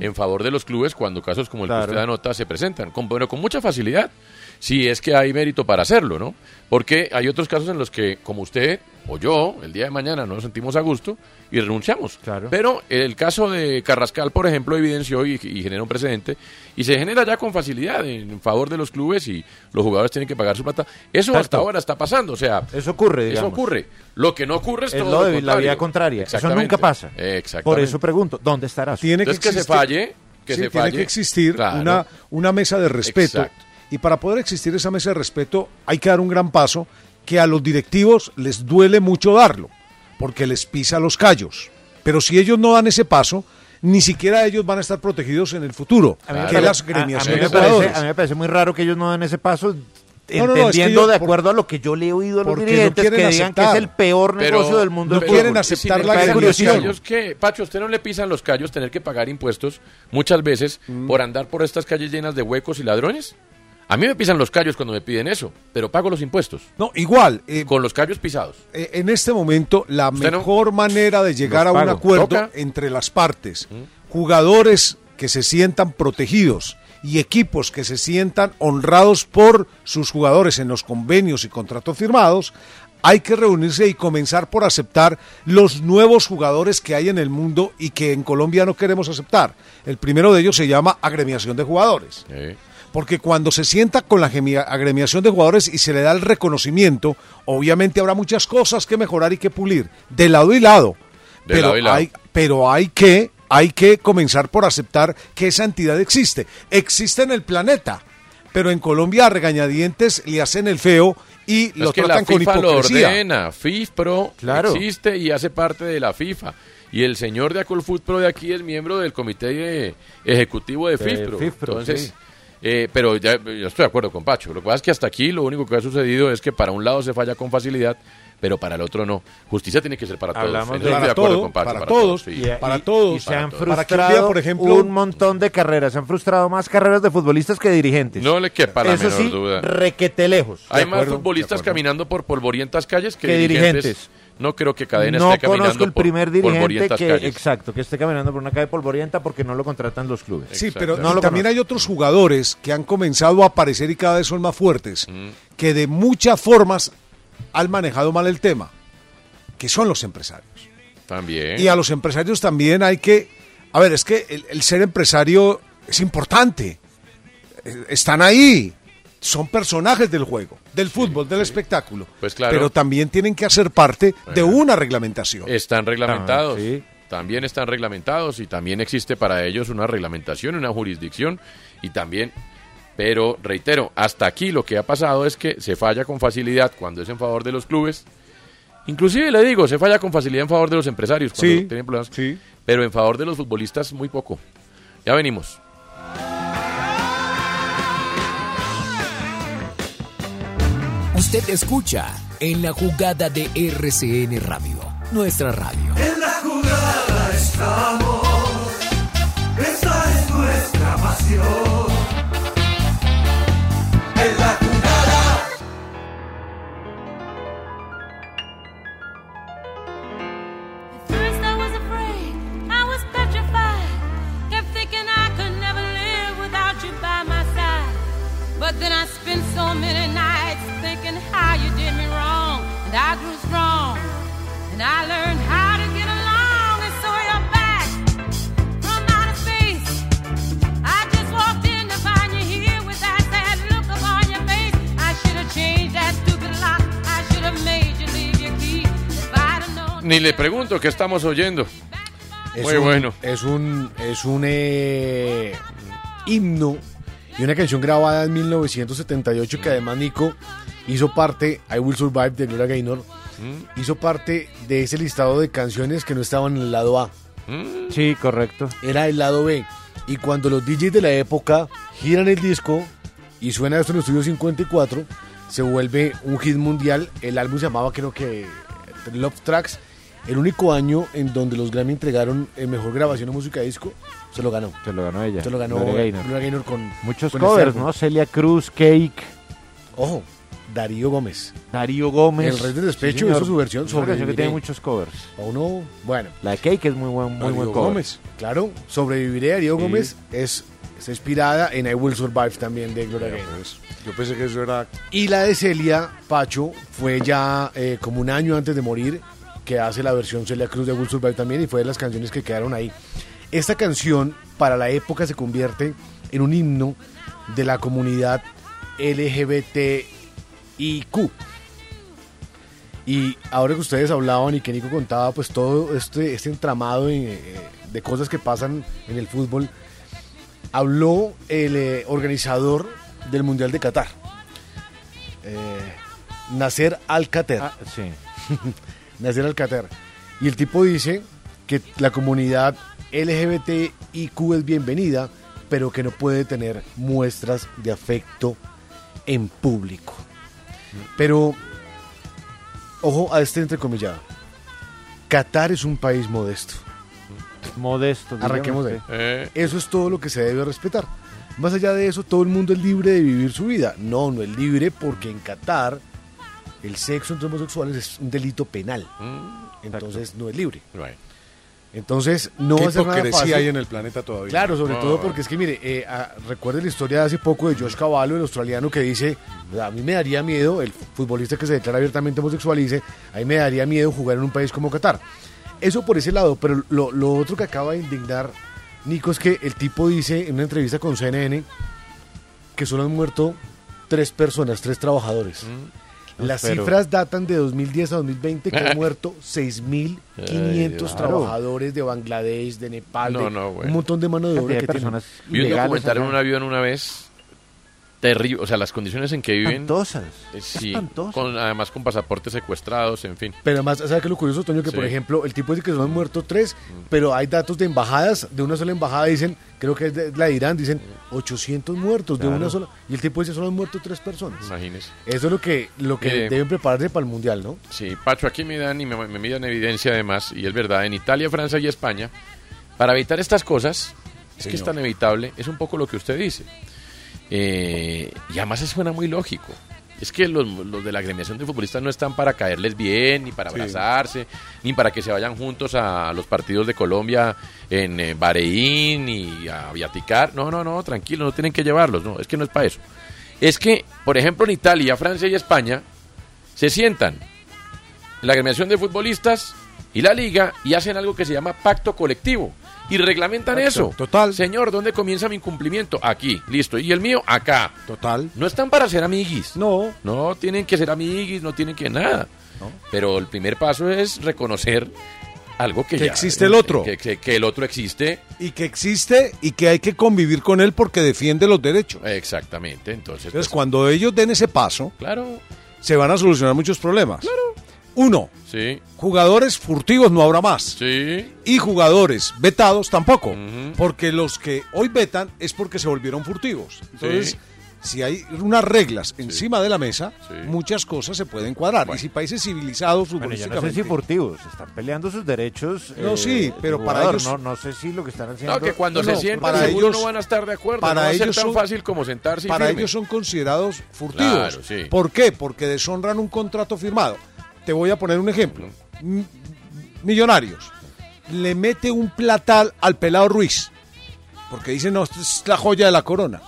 en favor de los clubes cuando casos como el Claro. que usted anota se presentan, con, pero con mucha facilidad, si es que hay mérito para hacerlo, ¿no? Porque hay otros casos en los que, como usted o yo, el día de mañana no nos sentimos a gusto y renunciamos. Pero el caso de Carrascal, por ejemplo, evidenció y, y genera un precedente y se genera ya con facilidad en favor de los clubes y los jugadores tienen que pagar su plata. Eso hasta ahora está pasando, o sea, Eso ocurre, eso ocurre. Lo que no ocurre es, Es todo lo de la contrario. vía contraria. Eso nunca pasa. Exactamente. Por eso pregunto, ¿dónde Erazo? Tiene Entonces, que se falle, que Sí, se tiene falle. que existir Claro. una, una mesa de respeto. Exacto. Y para poder existir esa mesa de respeto hay que dar un gran paso que a los directivos les duele mucho darlo, porque les pisa los callos. Pero si ellos no dan ese paso, ni siquiera ellos van a estar protegidos en el futuro, A mí, que las a- a mí gremiaciones parece, a mí me parece muy raro que ellos no den ese paso, no, es que entendiendo yo- de por- acuerdo a lo que yo le he oído a los dirigentes que digan que es el peor Pero- negocio del mundo. no quieren fútbol. aceptar la callos que, Pacho, usted no le pisan los callos tener que pagar impuestos muchas veces Mm. por andar por estas calles llenas de huecos y ladrones. A mí me pisan los callos cuando me piden eso, pero pago los impuestos. No, igual. eh, Con los callos pisados. eh, en este momento la mejor manera de llegar Los a un acuerdo Toca. entre las partes, jugadores que se sientan protegidos y equipos que se sientan honrados por sus jugadores en los convenios y contratos firmados, hay que reunirse y comenzar por aceptar los nuevos jugadores que hay en el mundo y que en Colombia no queremos aceptar. El primero de ellos se llama agremiación de jugadores. Porque cuando se sienta con la agremiación de jugadores y se le da el reconocimiento, obviamente habrá muchas cosas que mejorar y que pulir, de lado y lado. De pero, lado y lado. Hay, pero hay que hay que comenzar por aceptar que esa entidad existe. Existe en el planeta, pero en Colombia a regañadientes le hacen el feo y lo es que la tratan con lo hipocresía. ordena, FIFPro Claro. existe y hace parte de la FIFA. Y el señor de Acolfutpro de aquí es miembro del comité de- ejecutivo de FIFPro. FIFPro, Entonces, sí. Eh, pero ya yo estoy de acuerdo con Pacho. Lo que pasa es que hasta aquí lo único que ha sucedido es que para un lado se falla con facilidad, pero para el otro no. Justicia tiene que ser para todos. Hablamos de- Para de acuerdo todo, con Pacho, para todos, sí. para todos. Y se han Para un día, frustrado por ejemplo, un montón de carreras. Se han frustrado más carreras de futbolistas que dirigentes. No le quepa la Eso menor sí, duda. requete lejos. Hay más futbolistas caminando por polvorientas calles que, Que dirigentes. dirigentes. No creo que Cadena no esté caminando conozco el por primer dirigente que, calles. exacto, que esté caminando por una calle polvorienta porque no lo contratan los clubes. Sí, pero no lo también conozco. hay otros jugadores que han comenzado a aparecer y cada vez son más fuertes, Mm. que de muchas formas han manejado mal el tema, que son los empresarios. También. Y a los empresarios también hay que... A ver, es que el, el ser empresario es importante. Eh, Están ahí. Son personajes del juego, del fútbol, del espectáculo. Pues claro. Pero también tienen que hacer parte de una reglamentación. Están reglamentados. Ah, sí. También están reglamentados y también existe para ellos una reglamentación, una jurisdicción y también, pero reitero, hasta aquí lo que ha pasado es que se falla con facilidad cuando es en favor de los clubes. Inclusive le digo, se falla con facilidad en favor de los empresarios cuando Sí, tienen problemas, pero en favor de los futbolistas muy poco. Ya venimos. Usted escucha en la jugada de RCN Radio, nuestra radio. En la jugada estamos, Pregunto qué estamos oyendo. Es Muy un- bueno. Es un, es un eh, himno y una canción grabada en 1978 que además Nico hizo parte, I Will Survive de Gloria Gaynor, Mm. hizo parte de ese listado de canciones que no estaban en el lado A. Mm. Sí, correcto. Era el lado B. Y cuando los DJs de la época giran el disco y suena esto en el estudio 54, se vuelve un hit mundial. El álbum se llamaba, creo que, Love Tracks. El único año en donde los Grammy entregaron el mejor grabación de música disco, se lo ganó. Se lo ganó ella. Se lo ganó Gloria Gaynor. Gloria Gaynor con Muchos con covers. ¿no? Celia Cruz, Cake. Ojo, Darío Gómez. Darío Gómez. El Rey del Despecho Sí, señor. hizo su versión Es sobre que tiene muchos covers. O no, bueno. La de Cake es muy buen, muy Darío buen cover. Gómez. Claro, Sobreviviré Darío Sí. Gómez es, es inspirada en I Will Survive también de Gloria Gaynor. pues, Yo pensé que eso era. Y la de Celia Pacho fue ya eh, como un año antes de morir, que hace la versión Celia Cruz de Will Survive también, y fue de las canciones que quedaron ahí. Esta canción, para la época, se convierte en un himno de la comunidad LGBTIQ. Y ahora que ustedes hablaban y que Nico contaba, pues todo este, este entramado de, eh, de cosas que pasan en el fútbol, habló el eh, organizador del Mundial de Qatar, eh, Nasser Al-Qatar. Ah, sí. Nasser Al-Qatar. Y el tipo dice que la comunidad LGBTIQ es bienvenida, pero que no puede tener muestras de afecto en público. Pero, ojo a este entrecomillado. Qatar es un país modesto. Modesto. Arranquemos de ahí. Eh. Eso es todo lo que se debe respetar. Más allá de eso, todo el mundo es libre de vivir su vida. No, no es libre porque en Qatar el sexo entre homosexuales es un delito penal. Entonces no es libre. Entonces no ¿Qué va a ser nada hipocresía fácil. hay en el planeta todavía? Claro, sobre todo porque es que, mire, eh, ah, recuerde la historia de hace poco de Josh Cavallo, el australiano, que dice, a mí me daría miedo, el futbolista que se declara abiertamente homosexual, dice, a mí me daría miedo jugar en un país como Qatar. Eso por ese lado, pero lo, lo otro que acaba de indignar Nico es que el tipo dice en una entrevista con CNN que solo han muerto tres personas, tres trabajadores. Las Pero- cifras datan de 2010 a 2020 que han muerto 6.500 Ay, trabajadores de Bangladesh, de Nepal, No, de no, güey. un montón de mano de obra que personas Vi un documental en un avión una vez. Terrible. O sea, las condiciones en que viven. Espantosas. eh, sí, Espantosas. con, además con pasaportes secuestrados, en fin. Pero además, ¿sabes qué es lo curioso, Toño? Que, Sí. por ejemplo, el tipo dice que solo han muerto tres, pero hay datos de embajadas, de una sola embajada dicen, creo que es de la de Irán, dicen 800 muertos de una sola. Y el tipo dice, solo han muerto tres personas. Imagínese. Eso es lo que, lo que Mire. deben prepararse para el Mundial, ¿no? Sí, Pacho, aquí me dan y me, me midan evidencia además, y es verdad, en Italia, Francia y España, para evitar estas cosas, es que es Señor. tan evitable, es un poco lo que usted dice. Eh, y además eso suena muy lógico. Es que los, los de la agremiación de futbolistas no están para caerles bien, ni para Sí. abrazarse, ni para que se vayan juntos a los partidos de Colombia en eh, Bahrein y a viaticar. No, no, no, tranquilo, no tienen que llevarlos, no, es que no es para eso. Es que, por ejemplo, en Italia, Francia y España se sientan la agremiación de futbolistas y la liga y hacen algo que se llama pacto colectivo y reglamentan eso. total. Señor, ¿dónde comienza mi incumplimiento? Aquí, listo. Y el mío, acá. Total. No están para ser amiguis. No. No tienen que ser amiguis, no tienen que nada. Pero el primer paso es reconocer algo que, Que ya- existe el otro. Que, que- que el otro existe. Y que existe y que hay que convivir con él porque defiende los derechos. Exactamente. Entonces, Entonces, pues, cuando ellos den ese paso, claro. se van a solucionar muchos problemas. Uno, Sí, jugadores furtivos no habrá más. sí. Y jugadores vetados tampoco. Porque los que hoy vetan es porque se volvieron furtivos. Entonces, Sí. si hay unas reglas encima de la mesa, Sí. muchas cosas se pueden cuadrar. Y si países civilizados Bueno, yo no sé si furtivos, están peleando sus derechos. No, eh, sí, el pero para ellos- No, no sé si lo que están haciendo... No, que cuando No, se no, sientan para seguro ellos- no van a estar de acuerdo. para no va a ser ellos tan son- fácil como sentarse y para firme. ellos son considerados furtivos. Claro, sí. ¿Por qué? Porque deshonran un contrato firmado. Te voy a poner un ejemplo. M- Millonarios. Le mete un platal al pelado Ruiz. Porque dice, no, esta es la joya de la corona.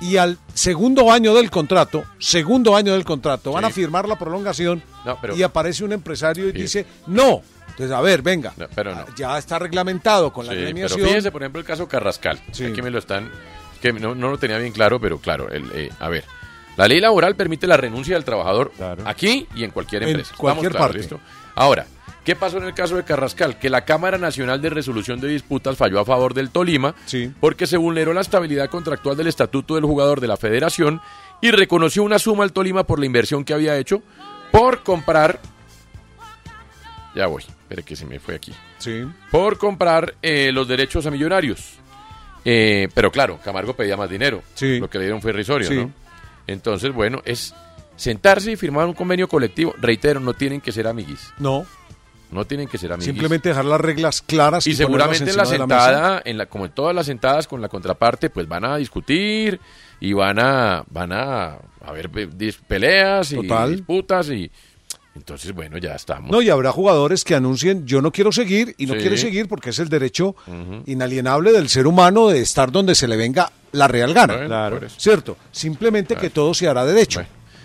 Y al segundo año del contrato, segundo año del contrato, van a firmar la prolongación No, pero- y aparece un empresario y Sí. dice, no. Entonces, a ver, venga. No, pero no. Ya está reglamentado con la Sí, agremiación. Pero fíjense, por ejemplo, el caso Carrascal. Sí. Aquí me lo están. que no, no lo tenía bien claro, pero claro. El, eh, a ver. La ley laboral permite la renuncia del trabajador Claro. aquí y en cualquier En empresa. cualquier claros, parte. ¿listo? Ahora, ¿Qué pasó en el caso de Carrascal? Que la Cámara Nacional de Resolución de Disputas falló a favor del Tolima porque se vulneró la estabilidad contractual del estatuto del jugador de la federación y reconoció una suma al Tolima por la inversión que había hecho por comprar... Ya voy, espere que se me fue aquí. Sí. Por comprar eh, los derechos a millonarios. Eh, pero claro, Camargo pedía más dinero. Lo que le dieron fue irrisorio, Sí. ¿no? Entonces, bueno, es sentarse y firmar un convenio colectivo. Reitero, no tienen que ser amiguis. No. No tienen que ser amiguis. Simplemente dejar las reglas claras y y, seguramente en la sentada, en la, como en todas las sentadas con la contraparte, pues van a discutir y van a van a haber dis- peleas y Total. disputas y entonces bueno ya estamos. No, y habrá jugadores que anuncien, yo no quiero seguir y no Sí. quiere seguir porque es el derecho inalienable del ser humano de estar donde se le venga la real gana. Bueno, Claro. ¿Cierto? Simplemente que todo se hará derecho.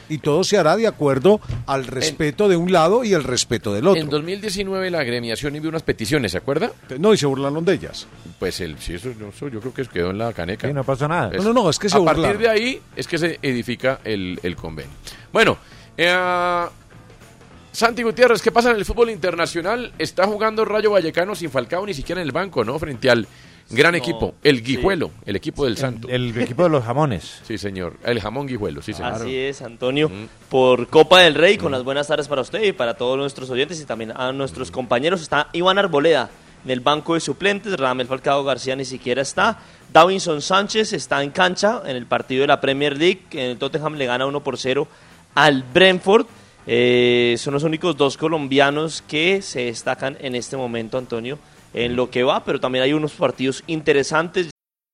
Y todo se hará de acuerdo al respeto de un lado y el respeto del otro. En 2019 la agremiación envió unas peticiones, ¿se acuerda? No, y se burlaron de ellas. Pues el, sí, eso, eso yo creo que quedó en la caneca. Sí, no pasó nada. No, no, no, es que se A partir de ahí es que se edifica el, el convenio. Bueno, eh, Santi Gutiérrez, ¿qué pasa en el fútbol internacional? Está jugando Rayo Vallecano sin Falcao ni siquiera en el banco, ¿no? Frente al gran No, equipo, el sí. Guijuelo, el equipo del Santo. El equipo de los jamones. Sí, señor. El jamón Guijuelo, sí, señor. Así es, Antonio, por Copa del Rey, con las buenas tardes para usted y para todos nuestros oyentes y también a nuestros compañeros. Está Iván Arboleda en el banco de suplentes, Ramel Falcao García ni siquiera está. Davinson Sánchez está en cancha en el partido de la Premier League, en el Tottenham le gana 1 por 0 al Brentford. Eh, son los únicos dos colombianos que se destacan en este momento, Antonio, en lo que va, pero también hay unos partidos interesantes.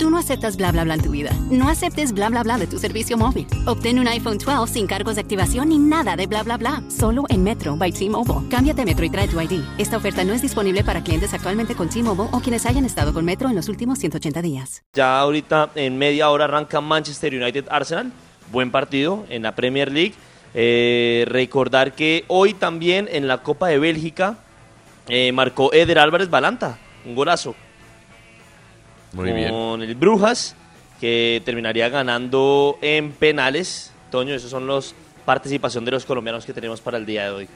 Tú no aceptas bla bla bla en tu vida. No aceptes bla bla bla de tu servicio móvil. Obtén un iPhone 12 sin cargos de activación ni nada de bla bla bla. Solo en Metro by T-Mobile. Cámbiate Metro y trae tu ID. Esta oferta no es disponible para clientes actualmente con T-Mobile o quienes hayan estado con Metro en los últimos 180 días. Ya ahorita en media hora arranca Manchester United Arsenal. Buen partido en la Premier League. Eh, recordar que hoy también en la Copa de Bélgica eh, marcó Eder Álvarez Balanta. Un golazo. Muy bien. Con el Brujas, que terminaría ganando en penales. Toño, esos son los participación de los colombianos que tenemos para el día de hoy.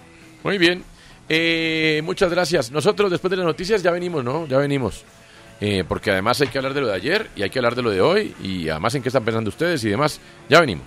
Muy bien. Eh, muchas gracias. Nosotros después de las noticias ya venimos, ¿no? Ya venimos. Eh, porque además hay que hablar de lo de ayer y hay que hablar de lo de hoy y además en qué están pensando ustedes y demás. Ya venimos.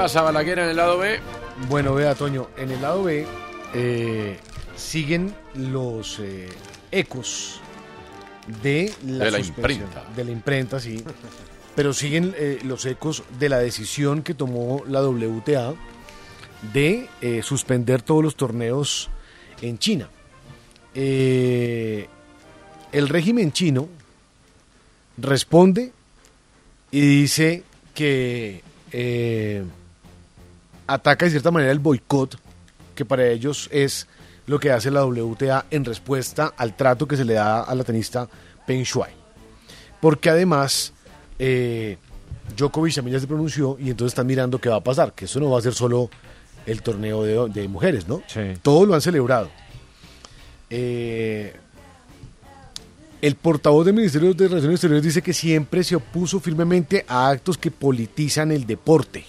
pasa, Balaguer, en el lado B? Bueno, vea, Toño, en el lado B eh, siguen los eh, ecos de la, De la suspensión, imprenta. De la imprenta, sí. Pero siguen eh, los ecos de la decisión que tomó la WTA de suspender todos los torneos en China. El régimen chino responde y dice que ataca de cierta manera el boicot, que para ellos es lo que hace la WTA en respuesta al trato que se le da a la tenista Peng Shuai. Porque además eh, Djokovic también ya se pronunció y entonces están mirando qué va a pasar, que eso no va a ser solo el torneo de, de mujeres, ¿no? Todos lo han celebrado. Eh, el portavoz del Ministerio de Relaciones Exteriores dice que siempre se opuso firmemente a actos que politizan el deporte.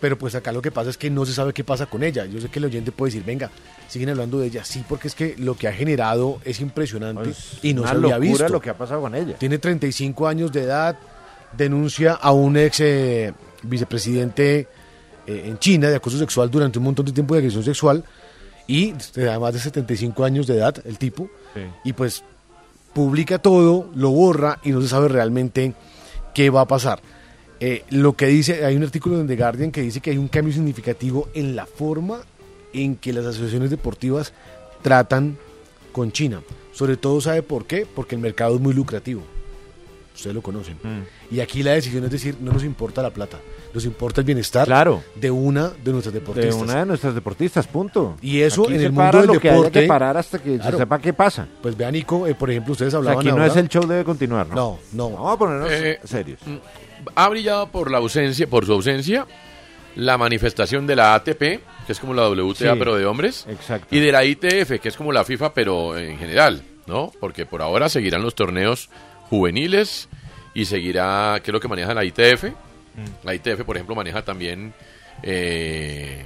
Pero pues acá lo que pasa es que no se sabe qué pasa con ella. Yo sé que el oyente puede decir, venga, siguen hablando de ella. Sí, porque es que lo que ha generado es impresionante Pues, y no se había locura visto. lo que ha pasado con ella. Tiene 35 años de edad, denuncia a un ex eh, vicepresidente eh, en China de acoso sexual durante un montón de tiempo de agresión sexual y además de 75 años de edad el tipo y pues publica todo, lo borra y no se sabe realmente qué va a pasar. Eh, lo que dice, hay un artículo en The Guardian que dice que hay un cambio significativo en la forma en que las asociaciones deportivas tratan con China. Sobre todo, ¿sabe por qué? Porque el mercado es muy lucrativo. Ustedes lo conocen. Y aquí la decisión es decir, no nos importa la plata, nos importa el bienestar Claro. de una de nuestras De deportistas. una de nuestras deportistas, punto. Y eso Aquí en se el para mundo del lo que haya deporte. que parar hasta que Claro. se sepa qué pasa. Pues vea, Nico, eh, por ejemplo, ustedes O sea, hablaban aquí no ahora- es el show debe continuar, ¿no? No, no. Vamos a ponernos Eh, serios. Ha brillado por la ausencia, por su ausencia, la manifestación de la ATP, que es como la WTA Sí, pero de hombres, exacto. y de la ITF, que es como la FIFA pero en general, ¿no? Porque por ahora seguirán los torneos juveniles y seguirá, ¿qué es lo que maneja la ITF? Mm. La ITF, por ejemplo, maneja también eh,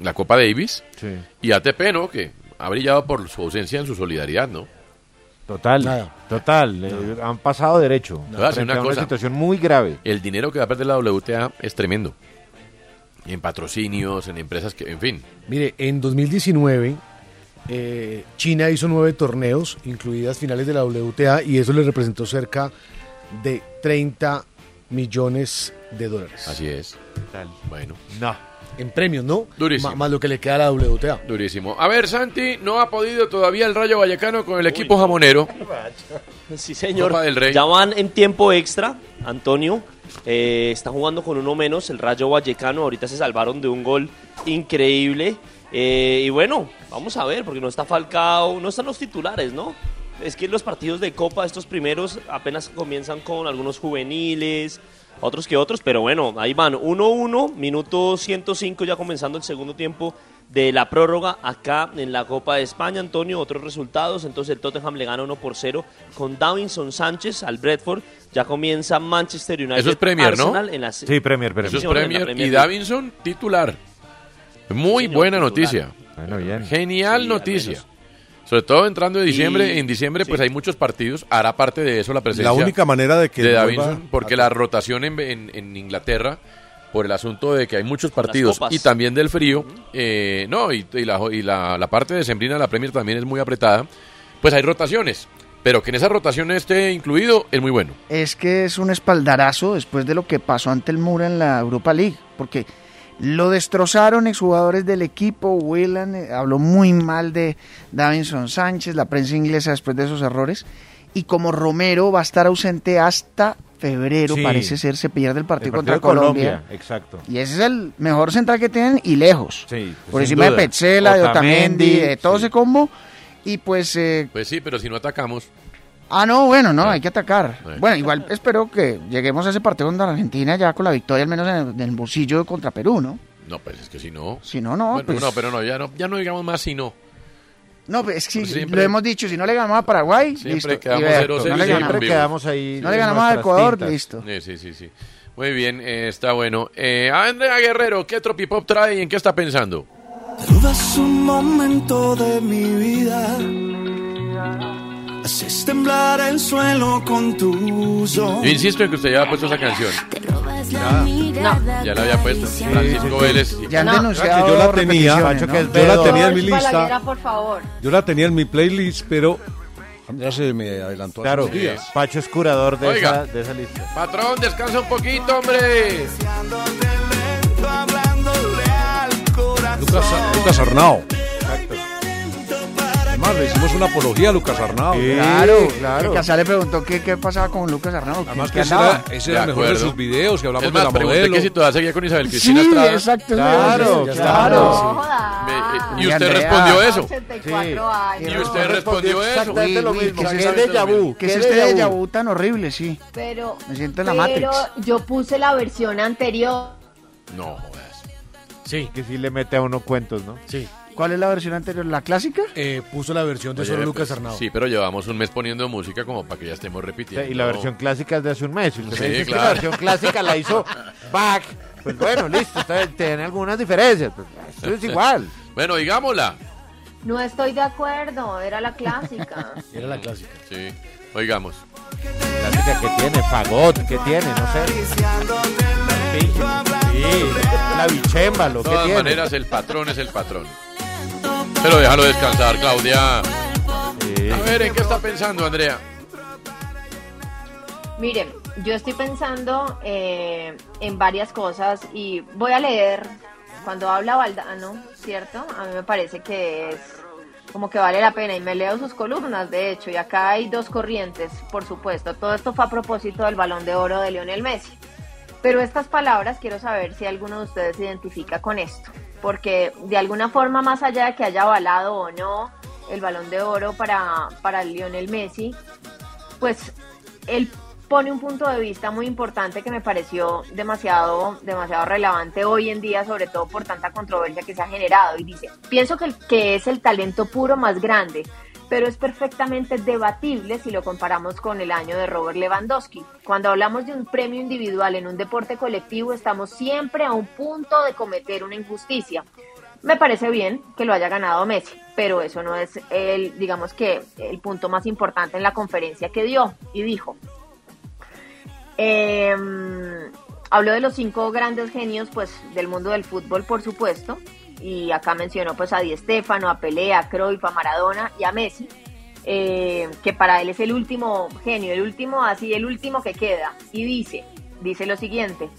la Copa Davis Sí. y ATP, ¿no? Que ha brillado por su ausencia en su solidaridad, ¿no? Total, total. eh, han pasado derecho. Frente una a una cosa. situación muy grave. El dinero que va a perder la WTA es tremendo. En patrocinios, en empresas que, en fin. Mire, en 2019 eh, China hizo nueve torneos, incluidas finales de la WTA, y eso le representó cerca de 30 millones de dólares. Así es. Bueno. No. En premios, ¿no? Durísimo. Más lo que le queda a la WTA. Durísimo. A ver, Santi, no ha podido todavía el Rayo Vallecano con el equipo jamonero. Sí, señor. Copa del Rey. Ya van en tiempo extra, Antonio. Eh, está jugando con uno menos, el Rayo Vallecano. Ahorita se salvaron de un gol increíble. Eh, y bueno, vamos a ver, porque no está Falcao, no están los titulares, ¿no? Es que los partidos de Copa, estos primeros, apenas comienzan con algunos juveniles, otros que otros, pero bueno, ahí van 1-1, minuto 105 ya comenzando el segundo tiempo de la prórroga acá en la Copa de España, Antonio, otros resultados, entonces el Tottenham le gana 1 por 0 con Davinson Sánchez al Bradford, ya comienza Manchester United Eso es Premier, ¿no? En la Sí, Premier, Premier. Eso es señor, en la Premier. Premier Y. Davinson, titular. Muy señor, buena titular. noticia. Bueno, bien. Genial Sí, al noticia. Sobre todo entrando en diciembre. Y- En diciembre, pues hay muchos partidos. Hará parte de eso la presencia. La única manera de que de vuelva Davinson, porque a- la rotación en, en- en Inglaterra, por el asunto de que hay muchos partidos y también del frío, eh, no, y, y la, y la, la parte de Sembrina de la Premier también es muy apretada, pues hay rotaciones. Pero que en esa rotación esté incluido es muy bueno. es que es un espaldarazo después de lo que pasó ante el Mura en la Europa League, porque lo destrozaron exjugadores del equipo, Whelan eh, habló muy mal de Davinson Sánchez, la prensa inglesa después de esos errores, y como Romero va a estar ausente hasta febrero, Sí. parece ser, se pierde el partido, El partido contra Colombia. Exacto. Y ese es el mejor central que tienen y lejos. Sí, Por sin encima duda. de Petzela, de Otamendi, Otamendi, de todo sí. ese combo. Y pues eh, Pues sí, pero si no atacamos, Ah, no, bueno, no, hay que atacar. Sí. Bueno, igual espero que lleguemos a ese partido contra Argentina ya con la victoria, al menos en el, en el bolsillo contra Perú, ¿no? no, pues es que si no... Si no, no, Bueno, pues... no, pero no ya, no, ya no digamos más si no. No, pues es que siempre- lo hemos dicho, si no le ganamos a Paraguay, Siempre listo. quedamos vea, 0-0 no le ganamos. siempre quedamos ahí. No le ganamos a Ecuador, tintas. listo. Sí, sí, sí, sí. Muy bien, eh, está bueno. Eh, Andrea Guerrero, ¿qué tropipop trae y en qué está pensando? Robas un momento de mi vida. Haces temblar el suelo con tus ojos. Yo insisto en que usted ya ha puesto esa canción. No. Ya la había puesto. Francisco Vélez. Ya han No. denunciado Yo la tenía, repeticiones, Pacho, ¿no? que es Yo la B2. tenía en mi lista. Yo la tenía en mi playlist, pero ya se me adelantó Claro, días. Pacho es curador de, Oiga. esa, de esa lista. Patrón, descansa un poquito, hombre. Lucas, Lucas Arnao. Además, le hicimos una apología a Lucas Arnao. Claro, claro. Que Casale le preguntó qué, qué pasaba con Lucas Arnau. Además ¿Qué que ese era, ese era el mejor de sus videos, que hablamos Es más, de la modelo. que si todavía seguía con Isabel Cristina Sí, Estrada. exacto. Claro, claro. Me- eh, y usted Andrea. respondió eso. 84 años. Y usted respondió eso. Exactamente lo Uy, uy, mismo. que es es este déjà vu. Que es este déjà vu tan horrible, sí. Pero, Me siento en la pero Matrix. yo puse la versión anterior. No jodas. Sí. Que sí le mete a uno cuentos, ¿no? Sí. ¿Cuál es la versión anterior? ¿La clásica? Eh, puso la versión de Oye, solo pues, Lucas Arnau. Sí, pero llevamos un mes poniendo música como para que ya estemos repitiendo. Y la versión clásica es de hace un mes. Si usted me Sí, que la versión clásica la hizo Bach, pues bueno, listo, está- tiene algunas diferencias. Pues, esto es igual. Bueno, digámosla. No estoy de acuerdo, era la clásica. Era la clásica. Sí, oigamos. Clásica que tiene, fagot, que tiene, no sé. Sí, la bichemba, lo De que todas tiene. maneras, el patrón es el patrón. Pero déjalo descansar, Claudia. A ver, ¿en qué está pensando, Andrea? Miren, yo estoy pensando eh, en varias cosas y voy a leer cuando habla Valdano, ¿cierto? A mí me parece que es como que vale la pena y me leo sus columnas, de hecho, y acá hay dos corrientes, por supuesto. Todo esto fue a propósito del balón de oro de Lionel Messi. Pero estas palabras quiero saber si alguno de ustedes se identifica con esto, porque de alguna forma, más allá de que haya avalado o no el balón de oro para, para Lionel Messi, pues él pone un punto de vista muy importante que me pareció demasiado, demasiado relevante hoy en día, sobre todo por tanta controversia que se ha generado. Y dice, pienso que, que es el talento puro más grande, pero es perfectamente debatible si lo comparamos con el año de Robert Lewandowski. Cuando hablamos de un premio individual en un deporte colectivo, estamos siempre a un punto de cometer una injusticia. Me parece bien que lo haya ganado Messi, pero eso no es el, digamos que, el punto más importante en la conferencia que dio. Y dijo, eh, habló de los cinco grandes genios pues, del mundo del fútbol, por supuesto, y acá mencionó pues, a Di Stéfano, a Pelé, a Cruyff, a Maradona y a Messi, eh, que para él es el último genio, el último, así, el último que queda. Y dice, dice lo siguiente,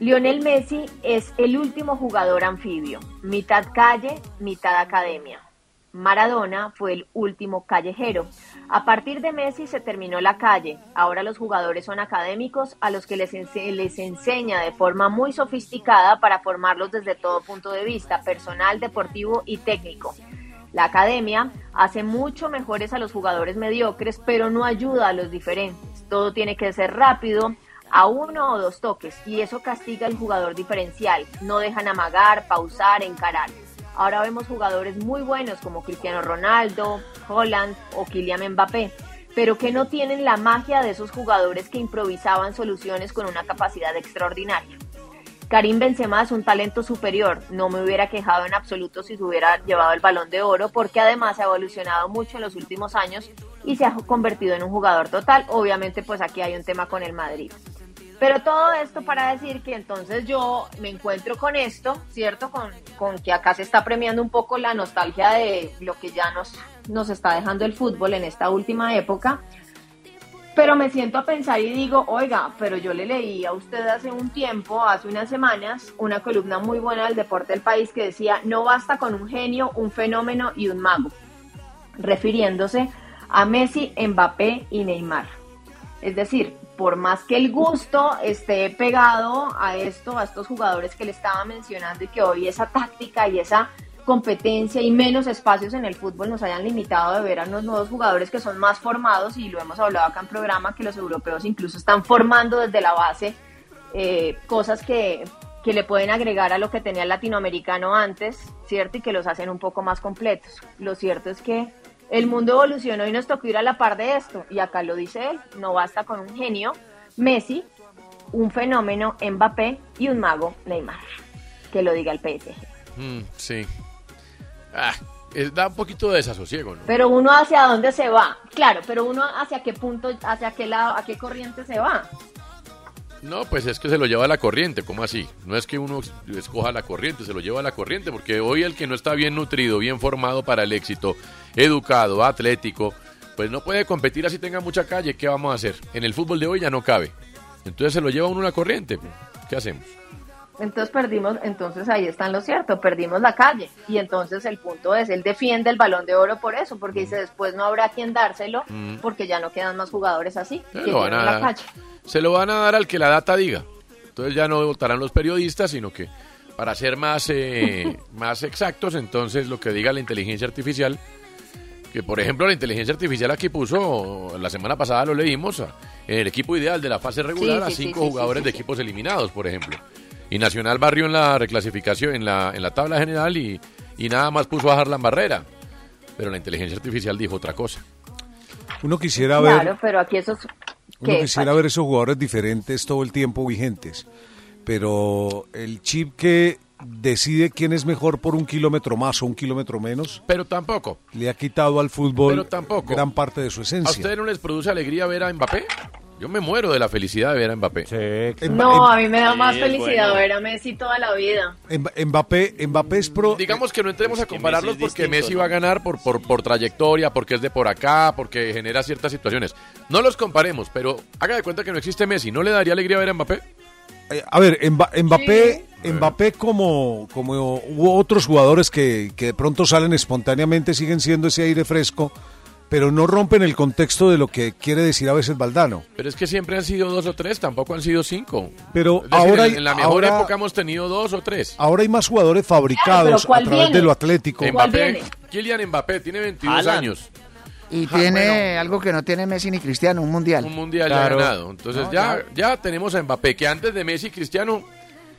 Lionel Messi es el último jugador anfibio, mitad calle, mitad academia. Maradona fue el último callejero. A partir de Messi se terminó la calle. Ahora los jugadores son académicos a los que les, ense les enseña de forma muy sofisticada para formarlos desde todo punto de vista, personal, deportivo y técnico. La academia hace mucho mejores a los jugadores mediocres, pero no ayuda a los diferentes. Todo tiene que ser rápido, a uno o dos toques, y eso castiga al jugador diferencial. No dejan amagar, pausar, encarar. Ahora vemos jugadores muy buenos como Cristiano Ronaldo, Holland o Kylian Mbappé, pero que no tienen la magia de esos jugadores que improvisaban soluciones con una capacidad extraordinaria. Karim Benzema es un talento superior, no me hubiera quejado en absoluto si se hubiera llevado el balón de oro, porque además ha evolucionado mucho en los últimos años y se ha convertido en un jugador total. Obviamente pues aquí hay un tema con el Madrid. Pero todo esto para decir que entonces yo me encuentro con esto, ¿cierto? Con, con, que acá se está premiando un poco la nostalgia de lo que ya nos, nos está dejando el fútbol en esta última época. Pero me siento a pensar y digo, oiga, pero yo le leí a usted hace un tiempo, hace unas semanas, una columna muy buena del deporte del país que decía, no basta con un genio, un fenómeno y un mago, refiriéndose a Messi, Mbappé y Neymar. Es decir, por más que el gusto esté pegado a esto, a estos jugadores que le estaba mencionando y que hoy esa táctica y esa competencia y menos espacios en el fútbol nos hayan limitado de ver a unos nuevos jugadores que son más formados y lo hemos hablado acá en programa que los europeos incluso están formando desde la base eh, cosas que, que le pueden agregar a lo que tenía el latinoamericano antes, ¿cierto? Y que los hacen un poco más completos. Lo cierto es que el mundo evolucionó y nos tocó ir a la par de esto. Y acá lo dice él, no basta con un genio, Messi, un fenómeno, Mbappé y un mago, Neymar. Que lo diga el PSG. Mm, sí. Ah, es- da un poquito de desasosiego, ¿no? Pero uno hacia dónde se va, claro, pero uno hacia qué punto, hacia qué lado, a qué corriente se va. No, pues es que se lo lleva la corriente, ¿cómo así? No es que uno escoja la corriente, se lo lleva la corriente, porque hoy el que no está bien nutrido, bien formado para el éxito, educado, atlético, pues no puede competir así tenga mucha calle, ¿qué vamos a hacer? En el fútbol de hoy ya no cabe. Entonces se lo lleva uno la corriente, ¿qué hacemos? Entonces perdimos, entonces ahí está en lo cierto, perdimos la calle. Y entonces el punto es, él defiende el balón de oro por eso, porque dice después no habrá quien dárselo, Mm. porque ya no quedan más jugadores así, Se que lo, van a la calle. Se lo van a dar al que la data diga. Entonces ya no votarán los periodistas, sino que para ser más, eh, más exactos, entonces lo que diga la inteligencia artificial, que por ejemplo la inteligencia artificial aquí puso, la semana pasada lo leímos, en el equipo ideal de la fase regular Sí, a sí, cinco sí, sí, jugadores sí, de sí. equipos eliminados, por ejemplo. Y Nacional barrió en la reclasificación, en la, en la tabla general y, y nada más puso a Harlan en barrera. Pero la inteligencia artificial dijo otra cosa. Uno quisiera ver, Claro, pero aquí esos... uno ¿qué, quisiera ver esos jugadores diferentes todo el tiempo vigentes. Pero el chip que decide quién es mejor por un kilómetro más o un kilómetro menos, Pero tampoco. le ha quitado al fútbol Pero tampoco. gran parte de su ¿A esencia. ustedes no les produce alegría ver a Mbappé? Yo me muero de la felicidad de ver a Mbappé. No, a mí me da más Sí, felicidad bueno. ver a Messi toda la vida. Mb- Mbappé, Mbappé es pro. Digamos que no entremos a compararlos es porque distinto, Messi va a ganar por, por, por trayectoria, porque es de por acá, porque genera ciertas situaciones. No los comparemos, pero haga de cuenta que no existe Messi. ¿No le daría alegría ver a Mbappé? Eh, a ver, Mba- Mbappé, Mbappé como, como hubo otros jugadores que, que de pronto salen espontáneamente, siguen siendo ese aire fresco, pero no rompen el contexto de lo que quiere decir a veces Valdano. Pero es que siempre han sido dos o tres, tampoco han sido cinco. Pero decir, ahora en, hay- en la mejor ahora- época hemos tenido dos o tres. Ahora hay más jugadores fabricados a ¿cuál través viene? de lo atlético. Mbappé, Kylian Mbappé tiene 22 Haaland. años. Y Ah, tiene bueno. algo que no tiene Messi ni Cristiano, un mundial. Un mundial Claro. ya ganado. Entonces No, ya, ya tenemos a Mbappé, que antes de Messi y Cristiano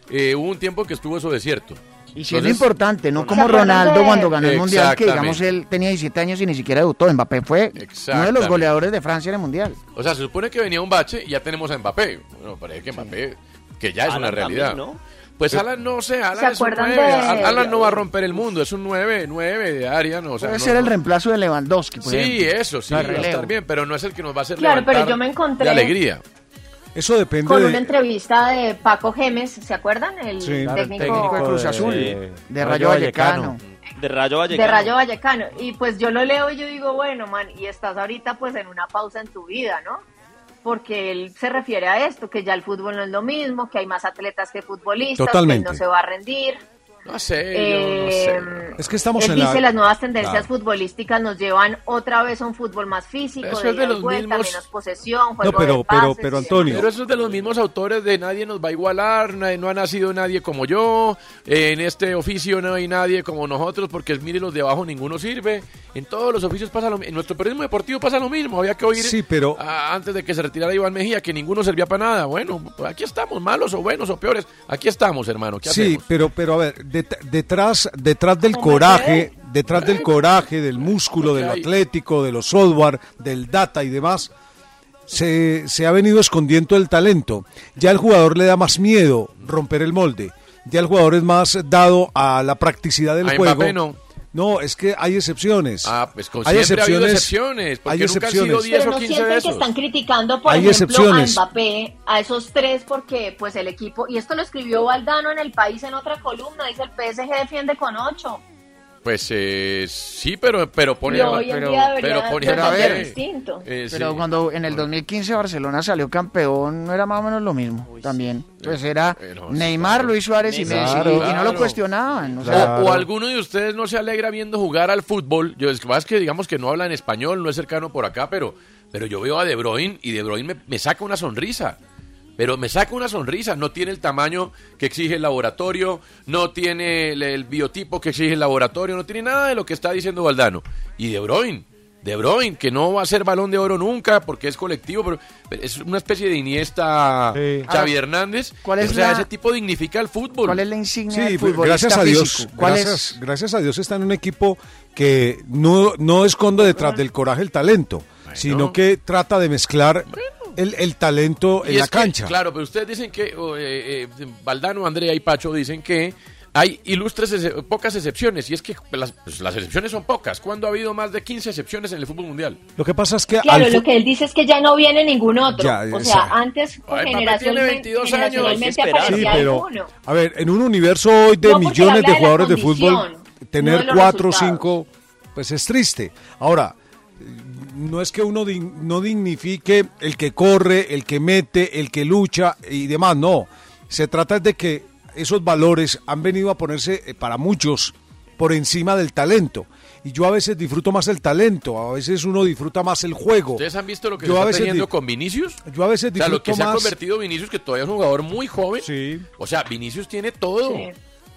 eh, hubo un tiempo que estuvo eso desierto. Y siendo Entonces- importante, no ¿Se como Ronaldo cuando ganó el mundial, que digamos él tenía 17 años y ni siquiera debutó. Mbappé fue uno de los goleadores de Francia en el mundial. O sea, se supone que venía un bache y ya tenemos a Mbappé. Bueno, parece que Mbappé, que ya es una realidad. también, ¿no? Pues Alan no sé, Alan ¿Se es un acuerdan 9. de- Alan no va a romper el mundo, es un 9, 9 de área. No, o sea, Puede no- ser el no- reemplazo de Lewandowski, por Sí, ejemplo. eso, sí, va a estar bien, pero no es el que nos va a hacer Claro, pero yo me encontré- de alegría. Eso depende Con de... una entrevista de Paco Gemes, ¿se acuerdan? El Sí, claro, el técnico, de Cruz de- Azul, de- de Rayo Vallecano. De Rayo de Vallecano. Rayo Vallecano. Y pues yo lo leo y yo digo, bueno, man, y estás ahorita pues en una pausa en tu vida, ¿no? Porque él se refiere a esto, que ya el fútbol no es lo mismo, que hay más atletas que futbolistas, Totalmente. que él no se va a rendir. No sé, Eh, yo no sé. Es que estamos Él en la... dice las nuevas tendencias Claro. futbolísticas nos llevan otra vez a un fútbol más físico, Eso de es de los vuelta, mismos- menos posesión, juego No, pero- de pero- pases pero, y Antonio. Pero eso es de los mismos autores de nadie nos va a igualar, no ha nacido nadie como yo, en este oficio no hay nadie como nosotros, porque mire los de abajo ninguno sirve. En todos los oficios pasa lo mismo, en nuestro periodismo deportivo pasa lo mismo, había que oír Sí, pero- a- antes de que se retirara Iván Mejía que ninguno servía para nada. Bueno, pues aquí estamos, malos o buenos o peores, aquí estamos, hermano, ¿qué Sí, hacemos? pero, pero a ver, det- detrás, detrás del ¿Cómo coraje, detrás del coraje, del músculo, Porque de lo hay- atlético, de los software, del data y demás, se, se ha venido escondiendo el talento. Ya el jugador le da más miedo romper el molde. Ya el jugador es más dado a la practicidad del A juego. Mbappé no. No, es que hay excepciones. Ah, pues con hay siempre ha habido excepciones, porque hay nunca han sido excepciones. 10 Pero o no 15 sienten de que están criticando, por Hay ejemplo, excepciones. a Mbappé, a esos tres, porque pues el equipo, y esto lo escribió Valdano en el país en otra columna, dice el PSG defiende con ocho. Pues eh, sí, pero, pero pone Y a- hoy en pero, pero pone a pero a defender ver, distinto. Eh, Pero sí. cuando en el 2015 Barcelona salió campeón, no era más o menos lo mismo también. Entonces era Eh, sí, Neymar, claro. Luis Suárez y Claro, Messi, y- y, no lo cuestionaban. o sea, Claro. O, o alguno de ustedes no se alegra viendo jugar al fútbol. Yo es que más que digamos que no habla en español, no es cercano por acá, pero, pero yo veo a De Bruyne y De Bruyne me, me saca una sonrisa. Pero me saca una sonrisa, no tiene el tamaño que exige el laboratorio, no tiene el, el biotipo que exige el laboratorio, no tiene nada de lo que está diciendo Valdano. Y De Bruyne, De Bruyne, que no va a ser balón de oro nunca porque es colectivo, pero, pero es una especie de Iniesta Sí. Xavi Ahora, Hernández. ¿cuál es o sea, la- ese tipo dignifica el fútbol. ¿Cuál es la insignia Sí, del pues, futbolista gracias a Dios. físico? ¿Cuál Gracias, es? gracias a Dios está en un equipo que no, no esconde detrás del coraje el talento, sino que trata de mezclar el, el talento Y en la que, cancha. claro, pero ustedes dicen que, eh, eh, Valdano, Andrea y Pacho dicen que hay ilustres, pocas excepciones, y es que las, pues, las excepciones son pocas. ¿Cuándo ha habido más de 15 excepciones en el fútbol mundial? Lo que pasa es que Claro, al lo que él dice es que ya no viene ningún otro. Ya, o sea, antes Ay, generacionalmente, tiene 22 años, generacionalmente. Sí, pero alguno. a ver, en un universo hoy de No, millones de jugadores de fútbol, no tener de los cuatro o resultados. cinco, pues es triste. Ahora, no es que uno din- no dignifique el que corre, el que mete, el que lucha y demás, no. Se trata de que esos valores han venido a ponerse eh, para muchos por encima del talento. Y yo a veces disfruto más el talento, a veces uno disfruta más el juego. ¿Ustedes han visto lo que Yo se a está teniendo con Vinicius? Yo a veces O sea, lo que disfruto se ha más. convertido Vinicius, que todavía es un jugador muy joven. Sí. O sea, Vinicius tiene todo. Sí.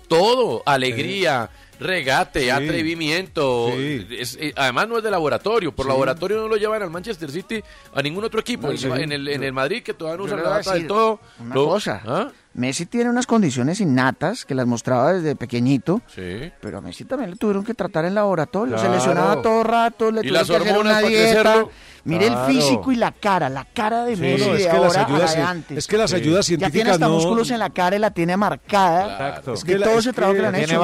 Todo. Alegría, regate, Sí. atrevimiento. Sí. Es- eh, además no es de laboratorio. Por laboratorio no lo llevan al Manchester City a ningún otro equipo. No, en, el, en el Madrid, que todavía no usan le la voy a bata del todo. Una lo- cosa. ¿Ah? Messi tiene unas condiciones innatas que las mostraba desde pequeñito, Sí. pero a Messi también le tuvieron que tratar en laboratorio. Se Claro. lesionaba todo rato, le ¿Y tuvieron las que hacer hormonas una dieta. Mire Claro. el físico y la cara, la cara de Sí, Messi no, es de que las ahora a ayudas la de cien- antes. es que las ayudas Ya tiene científicas hasta no- músculos en la cara y la tiene marcada. Exacto. Es que todo ese trabajo que le han hecho.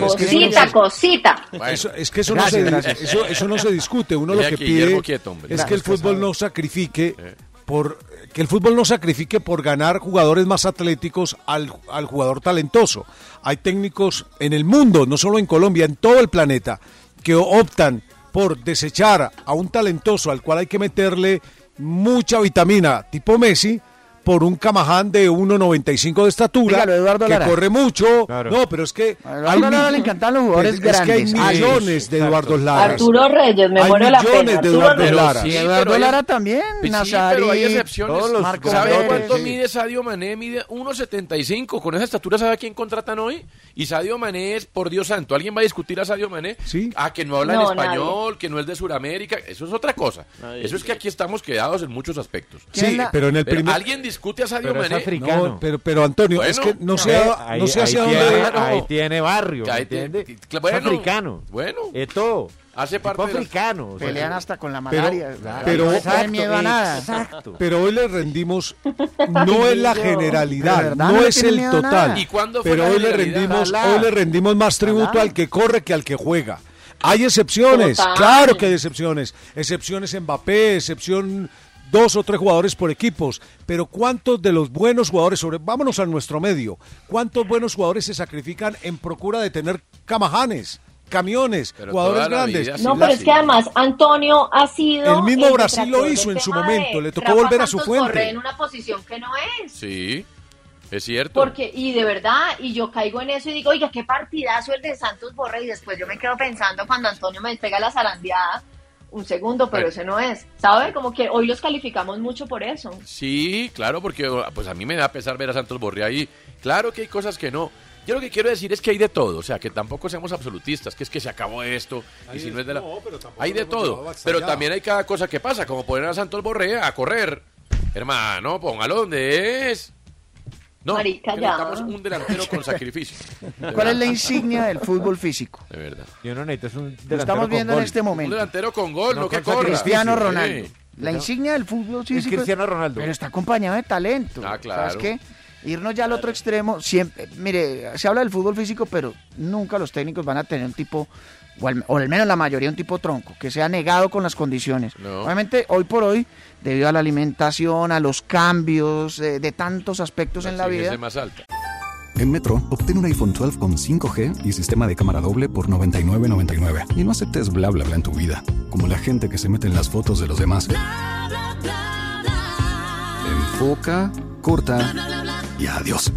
Cosita, cosita. Eso- es que eso, Gracias, no se, gracias. Eso, eso no se discute. Uno Mira lo que aquí, pide es que el fútbol no sacrifique por que el fútbol no sacrifique por ganar jugadores más atléticos al, al jugador talentoso. Hay técnicos en el mundo, no solo en Colombia, en todo el planeta, que optan por desechar a un talentoso al cual hay que meterle mucha vitamina, tipo Messi, por un camaján de 1.95 de estatura, Dígalo, Eduardo que Lara. corre mucho. No, pero es que... A Eduardo Lara le encantan los jugadores es que hay grandes, millones de Eduardo Lara. Arturo Reyes, me Hay muero de la millones pena. de Arturo Eduardo. Lara. Sí, Y Eduardo pero hay- Lara también, Pues sí, Nazarí, pero hay excepciones. todos los Marco ¿Sabe cuánto sí. mide Sadio Mané? Mide 1.75. Con esa estatura, ¿sabe a quién contratan hoy? Y Sadio Mané es, por Dios santo, ¿alguien va a discutir a Sadio Mané? Sí. Ah, que no habla en español, que no es de Sudamérica. Eso es otra cosa. Nadie Eso es que aquí estamos quedados en muchos aspectos. Sí, pero en el primer... ¿Alguien discute a Sadio Pero es Mané? africano. No, pero, pero Antonio, es Bueno, que no sé, ahí- no sé ahí hacia tiene- dónde... Ahí tiene barrio, Que ¿me ahí entiende? te- Es bueno, africano. bueno. Es todo. Hace parte de africano. Pelean hasta con la Pero- malaria. pero- no le Exacto, tienen miedo a nada. Exacto. Pero hoy le rendimos, no es la generalidad, ¿De verdad no no es tiene el total. ¿Y cuándo fue pero la hoy le rendimos, Ojalá. hoy le rendimos más tributo Ojalá. al que corre que al que juega. Hay excepciones, Total. claro que hay excepciones. Excepciones Mbappé, excepción dos o tres jugadores por equipos, pero ¿cuántos de los buenos jugadores, sobre, vámonos a nuestro medio, cuántos buenos jugadores se sacrifican en procura de tener camajanes, camiones, Pero jugadores grandes? vida, No, pero es que además Antonio ha sido. El mismo el Brasil lo hizo en su momento, le tocó volver a su fuente. En una posición que no es. Sí, es cierto. Porque, y de verdad, y yo caigo en eso y digo, oiga, qué partidazo el de Santos Borré, y después yo me quedo pensando cuando Antonio me despega la zarandeada, un segundo, pero ese no es. ¿Sabe? Como que hoy los calificamos mucho por eso. Sí, claro, porque pues a mí me da pesar ver a Santos Borré ahí. Claro que hay cosas que no. Yo lo que quiero decir es que hay de todo, o sea, que tampoco seamos absolutistas, que es que se acabó esto, y si no es de la... hay de todo, pero también hay cada cosa que pasa, como poner a Santos Borré a correr. Hermano, póngalo donde es. No, Marica, ya. un delantero con sacrificio. De ¿Cuál es la insignia del fútbol físico? De verdad. Y uno necesita es un Lo delantero estamos con viendo en gol. este Un momento. delantero con gol, no, No que con corra. Cristiano Sí. Ronaldo. La insignia del fútbol Es físico. Cristiano Ronaldo. Pero está acompañado de talento. Ah, claro. ¿Sabes qué? Irnos ya al otro extremo, siempre, mire, se habla del fútbol físico, pero nunca los técnicos van a tener un tipo, o al, o al menos la mayoría un tipo tronco, que sea negado con las condiciones. No. Obviamente, hoy por hoy, debido a la alimentación, a los cambios eh, de tantos aspectos en la vida, más alta. En Metro, obtén un iPhone 12 con 5G y sistema de cámara doble por $99.99. Y no aceptes bla bla bla en tu vida, como la gente que se mete en las fotos de los demás. Enfoca, corta y adiós.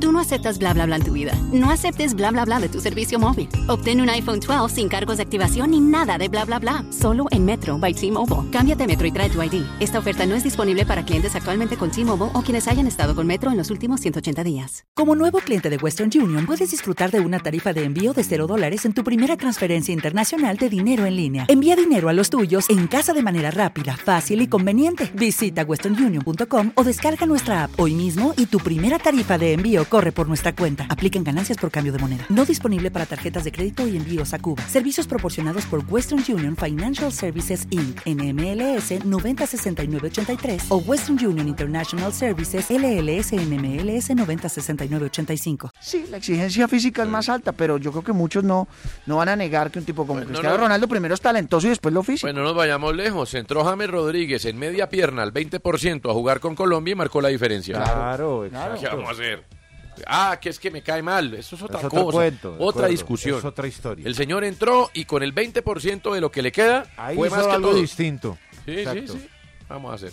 Tú no aceptas bla bla bla en tu vida. No aceptes bla bla bla de tu servicio móvil. Obtén un iPhone 12 sin cargos de activación ni nada de bla bla bla. Solo en Metro by T-Mobile. Cámbiate Metro y trae tu ID. Esta oferta no es disponible para clientes actualmente con T-Mobile o quienes hayan estado con Metro en los últimos 180 días. Como nuevo cliente de Western Union, puedes disfrutar de una tarifa de envío de 0 dólares en tu primera transferencia internacional de dinero en línea. Envía dinero a los tuyos en casa de manera rápida, fácil y conveniente. Visita westernunion.com o descarga nuestra app hoy mismo y tu primera tarifa de envío corre por nuestra cuenta. Aplican ganancias por cambio de moneda. No disponible para tarjetas de crédito y envíos a Cuba. Servicios proporcionados por Western Union Financial Services Inc. NMLS 906983 o Western Union International Services LLS NMLS 906985. sí, la exigencia física es más alta, pero yo creo que muchos no, no van a negar que un tipo como Bueno, Cristiano no. Ronaldo primero es talentoso y después lo físico. Bueno, no nos vayamos lejos. Entró James Rodríguez en media pierna al 20% a jugar con Colombia y marcó la diferencia. Claro, ¿Qué exacto. vamos a hacer? Ah, que es que me cae mal. Eso es otra Es cosa. cuento, otra acuerdo. discusión. Es otra historia. El señor entró y con el 20% de lo que le queda Ahí fue más que algo todos. distinto. Sí, Exacto. sí, sí. Vamos a hacer.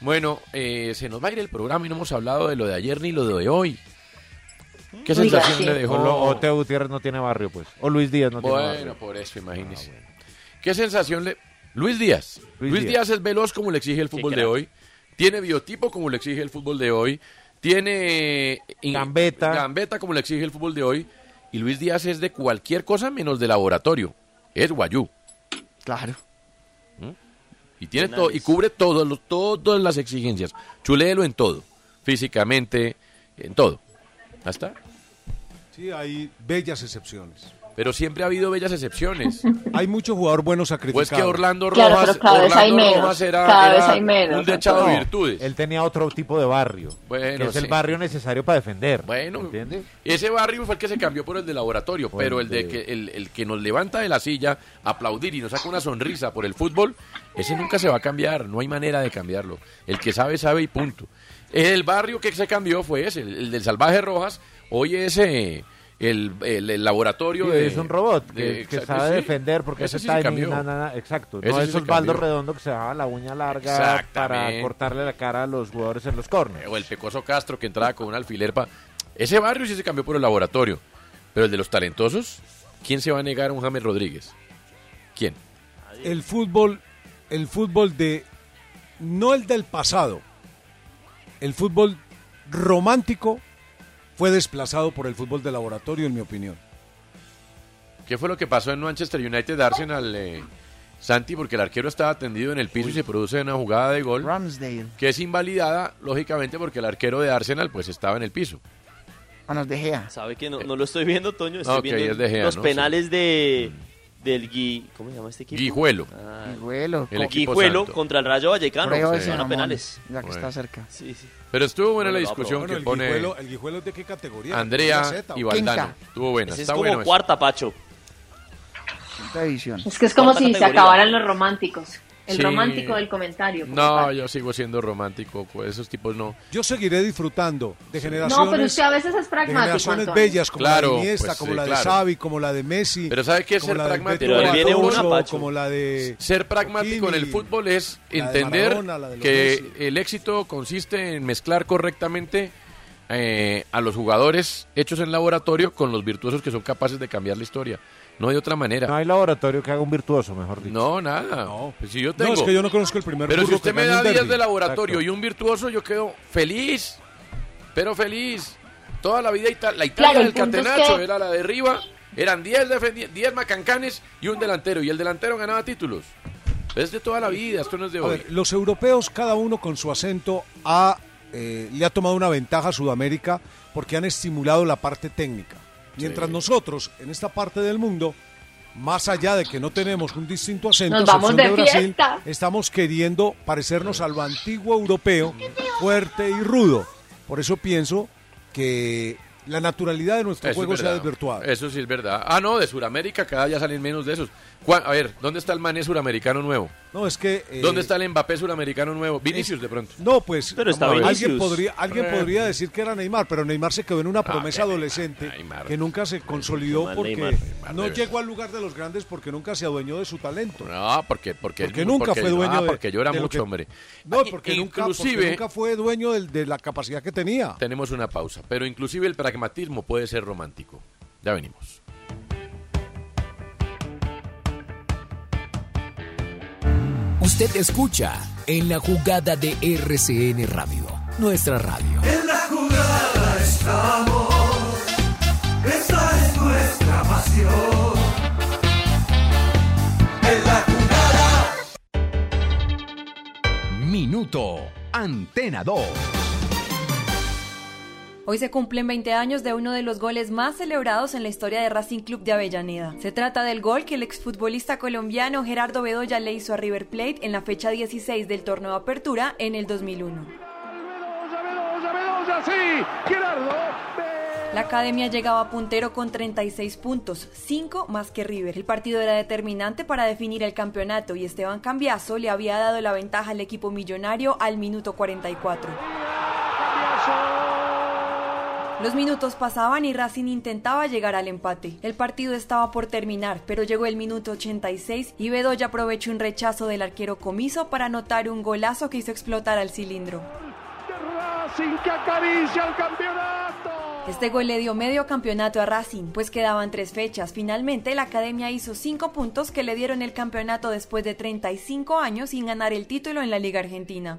Bueno, eh, se nos va a ir el programa y no hemos hablado de lo de ayer ni lo de hoy. ¿Qué sensación le dejó? O, o Teo Gutiérrez no tiene barrio, pues. O Luis Díaz no tiene Bueno, barrio. por eso, imagínese. ¿Qué sensación le... Luis Díaz. Luis, Luis Díaz. Díaz. es veloz como le exige el fútbol de hoy. Tiene biotipo como le exige el fútbol de hoy. Tiene... Gambeta. Gambeta como le exige el fútbol de hoy. Y Luis Díaz es de cualquier cosa menos de laboratorio. Es guayú. Claro. Y tiene todo, y cubre todo, lo- todas las exigencias. Chuléelo en todo. Físicamente, en todo. ¿Hasta? Sí, hay bellas excepciones. Pero siempre ha habido bellas excepciones. Hay mucho jugador bueno sacrificado. Pues que Orlando Claro, Rojas, cada vez hay Orlando menos, Rojas era, cada vez era hay menos, un dechado de virtudes. Él tenía otro tipo de barrio. Bueno, que es el barrio necesario para defender. Bueno, ¿entiendes? ese barrio fue el que se cambió por el de laboratorio, pero el de que el, el que nos levanta de la silla, aplaudir y nos saca una sonrisa por el fútbol, ese nunca se va a cambiar, no hay manera de cambiarlo. El que sabe sabe y punto. El barrio que se cambió fue ese, el, el del Salvaje Rojas, hoy ese el, el, el laboratorio Sí, de es un robot que, de- que exacto, sabe sí. defender porque Ese ese sí se timing, cambió. na, na, na, exacto. Ese no sí es Osvaldo. Redondo que se daba la uña larga para cortarle la cara a los jugadores en los corners. o el Pecoso Castro que entraba con un alfiler pa- Ese barrio sí se cambió por el laboratorio. Pero el de los talentosos, ¿quién se va a negar a un James Rodríguez? ¿Quién? El fútbol, el fútbol de, no el del pasado, el fútbol romántico fue desplazado por el fútbol de laboratorio, en mi opinión. ¿Qué fue lo que pasó en Manchester United Arsenal, eh, Santi? Porque el arquero estaba tendido en el piso y se produce una jugada de gol Ramsdale. que es invalidada, lógicamente, porque el arquero de Arsenal pues estaba en el piso. Manos de Gea. ¿Sabe que no, no lo estoy viendo, Toño? Estoy Ok, viendo es de Gea, los ¿no? penales de del Gui... ¿Cómo se llama este equipo? Guijuelo. Ah, Guijuelo. El equipo Guijuelo santo. contra el Rayo Vallecano. Prueba Se ese van a penales. Ya que Bueno. está cerca. Sí, sí. Pero estuvo buena la discusión Bueno, que el pone guijuelo, ¿el guijuelo es de qué categoría? Andrea ¿La Z o y? Valdano. Quinta. Estuvo buena, Ese es está como bueno. eso. cuarta, Pacho. Quinta división. Es que es como Cuarta si se categoría. acabaran los románticos. El Sí. romántico del comentario. como No, tal. yo sigo siendo romántico, pues esos tipos no. Yo seguiré disfrutando de generaciones, No, pero usted a veces es de pragmático. generaciones Antonio. bellas como Claro, la de Iniesta, pues, como sí, la de claro. Xavi, como la de Messi. Pero ¿sabe qué es ser de pragmático? Pero viene Pacho. como la de Ser pragmático en el fútbol es de entender Maradona, de que Messi. el éxito consiste en mezclar correctamente eh, a los jugadores hechos en laboratorio con los virtuosos que son capaces de cambiar la historia. No hay otra manera. No hay laboratorio que haga un virtuoso, mejor dicho. No, nada. No. Pues si yo No, tengo... es que yo no conozco el primer Pero si usted me da un 10 derbi. de laboratorio Exacto. y un virtuoso, yo quedo feliz. Pero feliz. Toda la vida Ita- la Italia Claro, del punto es catenacho que- era la de arriba. Eran 10 defendi- 10 macancanes y un delantero. Y el delantero ganaba títulos. Es de toda la vida, esto no es de hoy. ver, los europeos, cada uno con su acento, ha, eh, le ha tomado una ventaja a Sudamérica porque han estimulado la parte técnica. Mientras Sí. nosotros, en esta parte del mundo, más allá de que no tenemos un distinto acento, vamos de Brasil, estamos queriendo parecernos a lo antiguo europeo, fuerte y rudo. Por eso pienso que la naturalidad de nuestro Eso juego se ha desvirtuado. Eso sí es verdad. Ah, no, de Sudamérica cada día salen menos de esos. A ver, ¿dónde está el mané suramericano nuevo? No, es que... eh, ¿Dónde está el Mbappé suramericano nuevo? Vinicius de pronto. No, pues Pero está alguien Vinicius. podría alguien Eh. podría decir que era Neymar, pero Neymar se quedó en una promesa que adolescente Neymar. que nunca se consolidó porque no llegó al lugar de los grandes porque nunca se adueñó de su talento. No, porque, porque, Porque nunca fue dueño ah, de porque de lo mucho, que- hombre. No, I- porque nunca, porque inclusive nunca fue dueño de la capacidad que tenía. tenemos una pausa, pero inclusive el pragmatismo puede ser romántico. Ya venimos. Usted escucha en la jugada de RCN Radio, nuestra radio. En la jugada estamos. Esta es nuestra pasión. En la jugada. Minuto Antena 2. Hoy se cumplen 20 años de uno de los goles más celebrados en la historia de Racing Club de Avellaneda. Se trata del gol que el exfutbolista colombiano Gerardo Bedoya le hizo a River Plate en la fecha 16 del torneo de Apertura en el 2001. La academia llegaba puntero con 36 puntos, 5 más que River. El partido era determinante para definir el campeonato y Esteban Cambiaso le había dado la ventaja al equipo millonario al minuto 44. Los minutos pasaban y Racing intentaba llegar al empate. El partido estaba por terminar, pero llegó el minuto 86 y Bedoya aprovechó un rechazo del arquero Comiso para anotar un golazo que hizo explotar al cilindro. Este gol le dio medio campeonato a Racing, pues quedaban tres fechas. Finalmente, la academia hizo cinco puntos que le dieron el campeonato después de 35 años sin ganar el título en la Liga Argentina.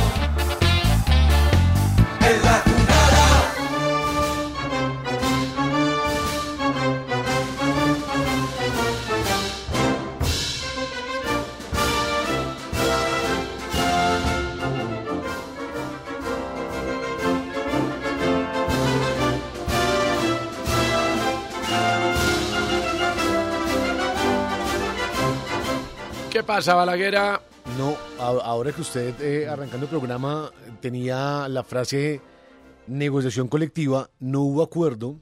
Pasa, Balaguera? No, ahora que usted, eh, arrancando el programa, tenía la frase negociación colectiva, no hubo acuerdo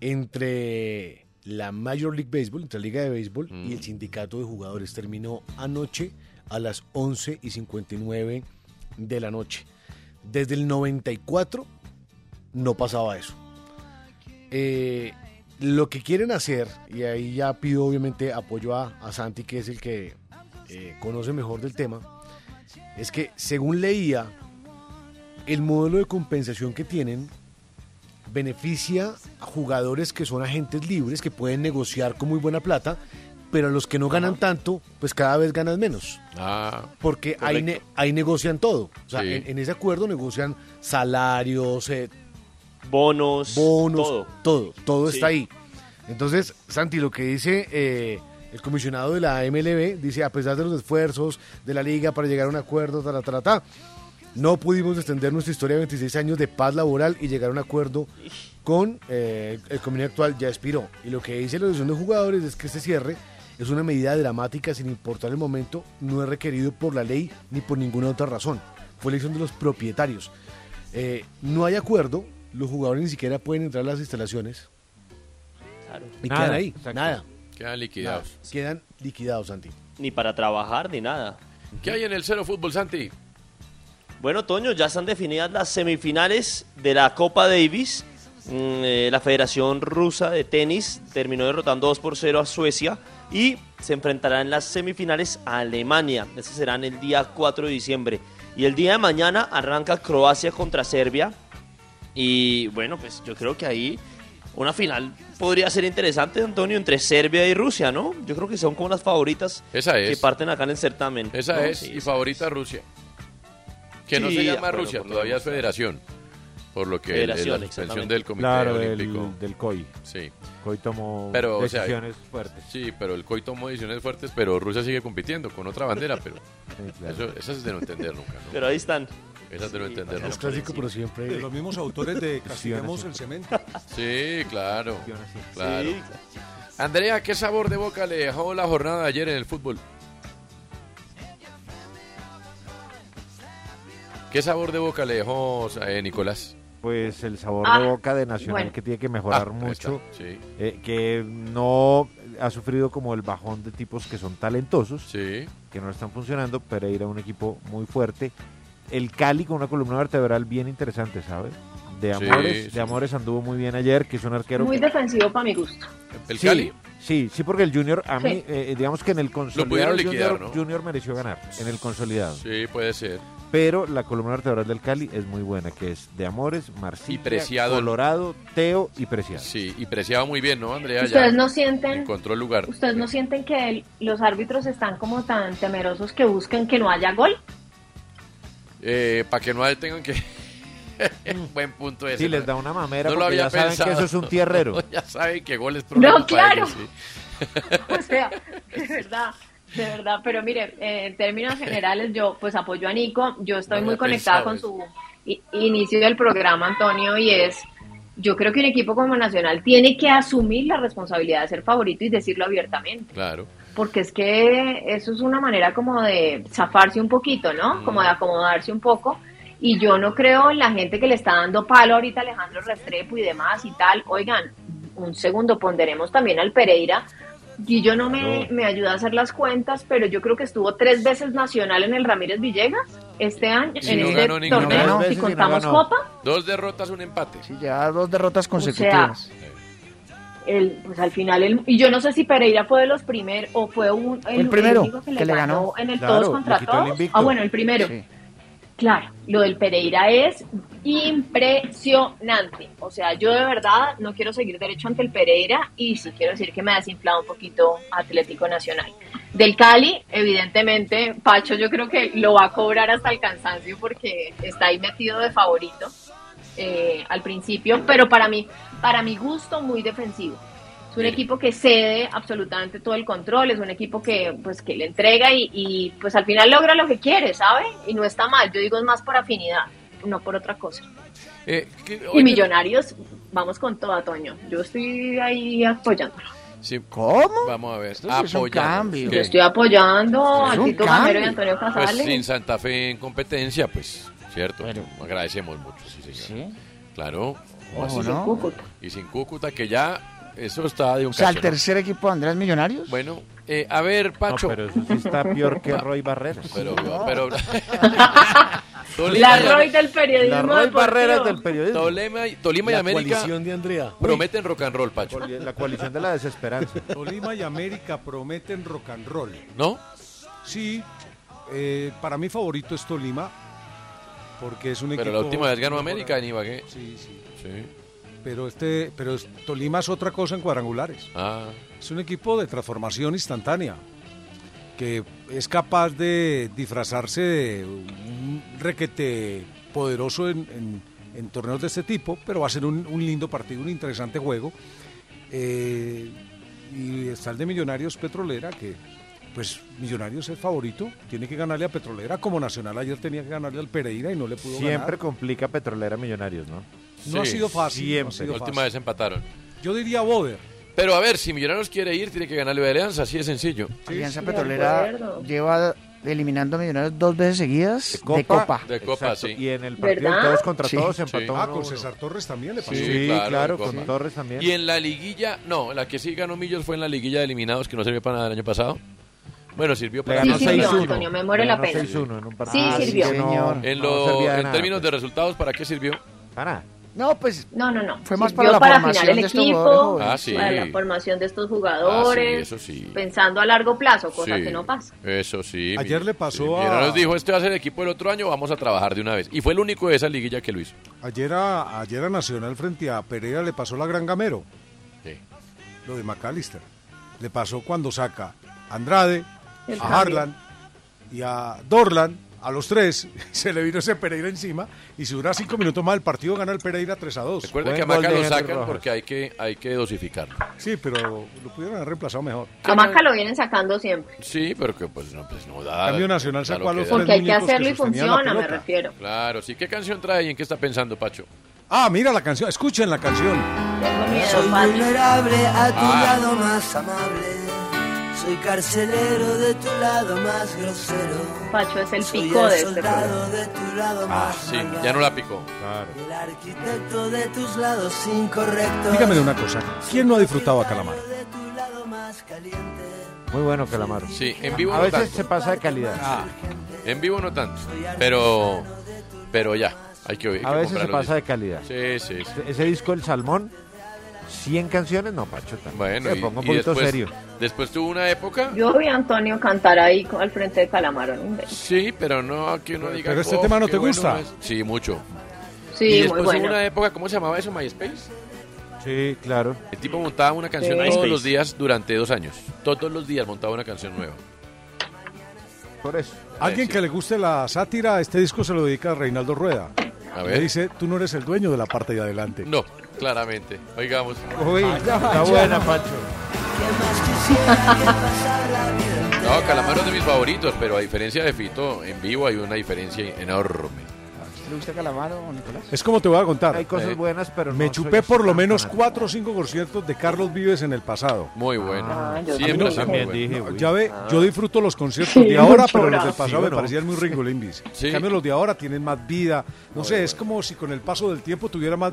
entre la Major League Baseball, entre la Liga de Béisbol y el sindicato de jugadores. Terminó anoche a las 11 y 59 de la noche. Desde el 94 no pasaba eso. Eh, lo que quieren hacer, y ahí ya pido obviamente apoyo a, a Santi, que es el que eh, conoce mejor del tema, es que según leía, el modelo de compensación que tienen beneficia a jugadores que son agentes libres, que pueden negociar con muy buena plata, pero a los que no ganan tanto, pues cada vez ganan menos. Ah, Porque ahí, correcto. ne- ahí negocian todo. O sea, Sí. en, en ese acuerdo negocian salarios, eh, bonos, bonos, todo. todo, todo Sí. está ahí. Entonces, Santi, lo que dice eh, el comisionado de la MLB, dice, a pesar de los esfuerzos de la liga para llegar a un acuerdo, ta, ta, ta, no pudimos extender nuestra historia de 26 años de paz laboral y llegar a un acuerdo con eh, el convenio actual ya expiró. Y lo que dice la asociación de jugadores es que este cierre es una medida dramática sin importar el momento, no es requerido por la ley ni por ninguna otra razón. Fue elección de los propietarios. Eh, no hay acuerdo, los jugadores ni siquiera pueden entrar a las instalaciones. Y Nada, quedan ahí, exacto. nada. Quedan liquidados. Nada. Quedan liquidados, Santi. Ni para trabajar, ni nada. ¿Qué hay en el Cero Fútbol, Santi? Bueno, Toño, ya están definidas las semifinales de la Copa Davis. Mm, eh, la Federación Rusa de Tenis terminó derrotando 2 por 0 a Suecia y se enfrentará en las semifinales a Alemania. Ese serán el día 4 de diciembre. Y el día de mañana arranca Croacia contra Serbia. Y bueno, pues yo creo que ahí una final podría ser interesante, Antonio, entre Serbia y Rusia, ¿no? Yo creo que son como las favoritas Esa que es. parten acá en el certamen. Esa ¿no? es, Sí, y favorita Rusia. Que no se llama acuerdo, Rusia, todavía es federación. Por lo que la suspensión del Comité Claro, del, Olímpico. del COI. Sí. COI tomó Pero, o sea, decisiones fuertes. Sí, pero el COI tomó decisiones fuertes, pero Rusia sigue compitiendo con otra bandera, pero claro. eso, esas es de no entender nunca. ¿no? Pero ahí están. Esas es de no entender Es clásico, pero siempre. De los mismos autores de Castiguemos el Cemento. Sí, claro. claro. Sí, Andrea, ¿qué sabor de boca le dejó la jornada de ayer en el fútbol? ¿Qué sabor de boca le dejó eh, Nicolás? Pues el sabor Ah, de boca de Nacional bueno. que tiene que mejorar Ah, mucho, está, sí. eh, que no ha sufrido como el bajón de tipos que son talentosos, que no están funcionando, Pereira un equipo muy fuerte, el Cali con una columna vertebral bien interesante, ¿sabes? De Amores, sí. de Amores anduvo muy bien ayer, que es un arquero Muy que- defensivo para mi gusto. ¿El sí, Cali? Sí, sí, porque el Junior, a Sí. mí, eh, digamos que en el consolidado pudieron liquidar, junior, ¿no? Junior mereció ganar, en el consolidado. Sí, puede ser. Pero la columna vertebral del Cali es muy buena, que es de Amores, Marcilla, Y Preciado. Colorado, Teo y Preciado. Sí, y preciaba muy bien, ¿no, Andrea? Ustedes Ya no sienten, encontró el lugar. ustedes no sienten que el- los árbitros están como tan temerosos que busquen que no haya gol. Eh, para que no tengan que... Buen punto ese. Sí, les da una mamera No lo porque había ya saben que eso es un tierrero. ya saben que gol es problema No, claro. ellos, sí. O sea, de verdad, de verdad. Pero mire, eh, en términos generales, yo pues apoyo a Nico. Yo estoy No muy conectada con su inicio del programa, Antonio, y es, yo creo que un equipo como Nacional tiene que asumir la responsabilidad de ser favorito y decirlo abiertamente. Claro. Porque es que eso es una manera como de zafarse un poquito, ¿no? Como de acomodarse un poco. Y yo no creo en la gente que le está dando palo ahorita a Alejandro Restrepo y demás y tal. Oigan, un segundo, ponderemos también al Pereira. Y yo no me, me ayuda a hacer las cuentas, pero yo creo que estuvo tres veces nacional en el Ramírez Villegas este año, Y en no este ganó ninguna. torneo, Tres si no contamos. Copa. Dos derrotas, un empate. Sí, ya dos derrotas sea, consecutivas. El, pues al final, el, y yo no sé si Pereira fue de los primeros o fue un, El primero único que, que le le ganó, ganó. en el Claro, todos contra el todos. Ah, bueno, el primero. Sí. Claro, lo del Pereira es impresionante. O sea, yo de verdad no quiero seguir derecho ante el Pereira y sí quiero decir que me ha desinflado un poquito Atlético Nacional. Del Cali, evidentemente, Pacho yo creo que lo va a cobrar hasta el cansancio porque está ahí metido de favorito eh, al principio, pero para mí, para mi gusto, muy defensivo. Es un equipo que cede absolutamente todo el control, es un equipo que pues que le entrega y, y, pues al final logra lo que quiere, ¿sabe? Y no está mal, yo digo es más por afinidad, no por otra cosa. Eh, que- Y Millonarios, vamos con todo, Toño. Yo estoy ahí apoyándolo. Sí. ¿Cómo? Vamos a ver. Es. Yo estoy apoyando Es a Tito Gamero y. Antonio Pues Casale. sin Santa Fe en competencia, pues, cierto. Agradecemos mucho, sí, señor. Claro. Ojo, Así. ¿no? Cúcuta. Y sin Cúcuta, que ya eso está de un O sea, el tercer equipo de Andrés Millonarios. Bueno, eh, a ver, Pacho. pero eso sí está peor que Roy Barreras. Pero, pero, La Roy del periodismo La Roy. Barreras del periodismo. Tolima, y- Tolima y La América coalición de Andrea. prometen rock and roll, Pacho. La coalición de la desesperanza. Tolima y América prometen rock and roll. ¿No? Sí, eh, para mí favorito es Tolima, porque es un Pero equipo... la última vez ganó América en Ibagué. Sí, sí. Sí. Pero, este, pero Tolima es otra cosa en cuadrangulares. Ah. Es un equipo de transformación instantánea, que es capaz de disfrazarse de un requete poderoso en, en- en torneos de este tipo, pero va a ser un, un lindo partido, un interesante juego. Eh, y está el de Millonarios Petrolera, que pues Millonarios es favorito, tiene que ganarle a Petrolera, como Nacional ayer tenía que ganarle al Pereira y no le pudo Siempre ganar. complica Petrolera Millonarios, ¿no? No ha sido fácil, no ha Siempre. sido La última fácil. vez empataron. Yo diría Boder. Pero a ver, si Millonarios quiere ir, tiene que ganarle a Alianza, así de sencillo. Alianza Petrolera lleva eliminando a Millonarios dos veces seguidas de Copa. De Copa, sí. Y en el partido ¿Verdad? todos contra Sí. todos Sí. empató Ah, uno con. César Torres también le pasó. Sí, claro, claro, en con. Torres también. Y en la liguilla, no, la que sí ganó Millos fue en la liguilla de eliminados, que no sirvió para nada el año pasado. Bueno, sirvió para Sí nada. sirvió, Antonio, me muere Le la ganó pena. 6-1 en un Sí, sirvió. no- señor. En, no lo- servía de en nada, términos pues. de resultados, ¿para qué sirvió? Para. No, pues No, no, no. Fue más Sirvió para la formación afinar el de estos equipo, jugadores Ah, sí. para la formación de estos Ah, sí, jugadores, eso sí. pensando a largo plazo, cosa Sí, que no pasa. Eso sí. Ayer mi- le pasó sí, a- Millonarios dijo, este va a ser el equipo del otro año, vamos a trabajar de una vez. Y fue el único de esa liguilla que lo hizo. Ayer a, ayer a Nacional frente a Pereira le pasó la Gran Gamero, Sí. lo de McAllister. Le pasó cuando saca Andrade, El a cambio. Harlan y a Dorlan, a los tres, se le vino ese Pereira encima y si dura cinco minutos más el partido gana el Pereira 3 a 2. Recuerda que a Maca lo sacan porque hay que, hay que dosificarlo. Sí, pero lo pudieron haber reemplazado mejor. A Maca lo vienen sacando siempre. Sí, pero que pues no, pues no da. Cambio Nacional sacó a los. Porque hay que hacerlo y funciona, me refiero. Claro, sí. ¿Qué canción trae y en qué está pensando, Pacho? Ah, mira la canción, escuchen la canción. Tengo miedo, Soy Pacho. vulnerable a tu Ah. lado más amable. Soy carcelero de tu lado más grosero. Pacho es el Soy pico el de este de tu lado Ah, más sí, malvado. ya no la picó. El arquitecto de tus lados incorrectos. Dígame una cosa, ¿quién no ha disfrutado a Calamar? De tu lado más caliente. Muy bueno Calamaro. Sí, en vivo A no veces tanto. se pasa de calidad. Ah, en vivo no tanto. Pero, pero ya, hay que oír. A veces se pasa de calidad. Sí, sí, Ese disco El Salmón, 100 canciones, no, Pacho. también. Bueno, y, pongo un y poquito después, serio. después tuvo una época. Yo vi a Antonio cantar ahí al frente de Calamaro. ¿no? Sí, pero no que uno diga. Pero este "Oh, tema no te bueno gusta". es". Sí, mucho. Sí, y muy después bueno. hubo una época, ¿cómo se llamaba eso? MySpace. Sí, claro. El tipo montaba una canción Sí. todos MySpace. los días durante dos años. Todos los días montaba una canción nueva. Por eso. Alguien sí. que le guste la sátira, este disco se lo dedica a Reinaldo Rueda. A Le ver. dice, tú no eres el dueño de la parte de adelante. No, claramente. Oigamos. Uy, está buena, Pacho. No, Calamaro es de mis favoritos, pero a diferencia de Fito, en vivo hay una diferencia enorme. ¿Le gusta Calamaro, Nicolás? Es como te voy a contar. Hay cosas Eh, buenas, pero Me no chupé soy por lo menos fanático. cuatro o cinco conciertos de Carlos Vives en el pasado. Muy bueno. Ah, yo Siempre también. dije. Ya ve, yo disfruto los conciertos Sí, de ahora, pero los del pasado Sí, me parecían muy Ringo Limbis. Sí. En cambio, los de ahora tienen más vida. No sé, es como si con el paso del tiempo tuviera más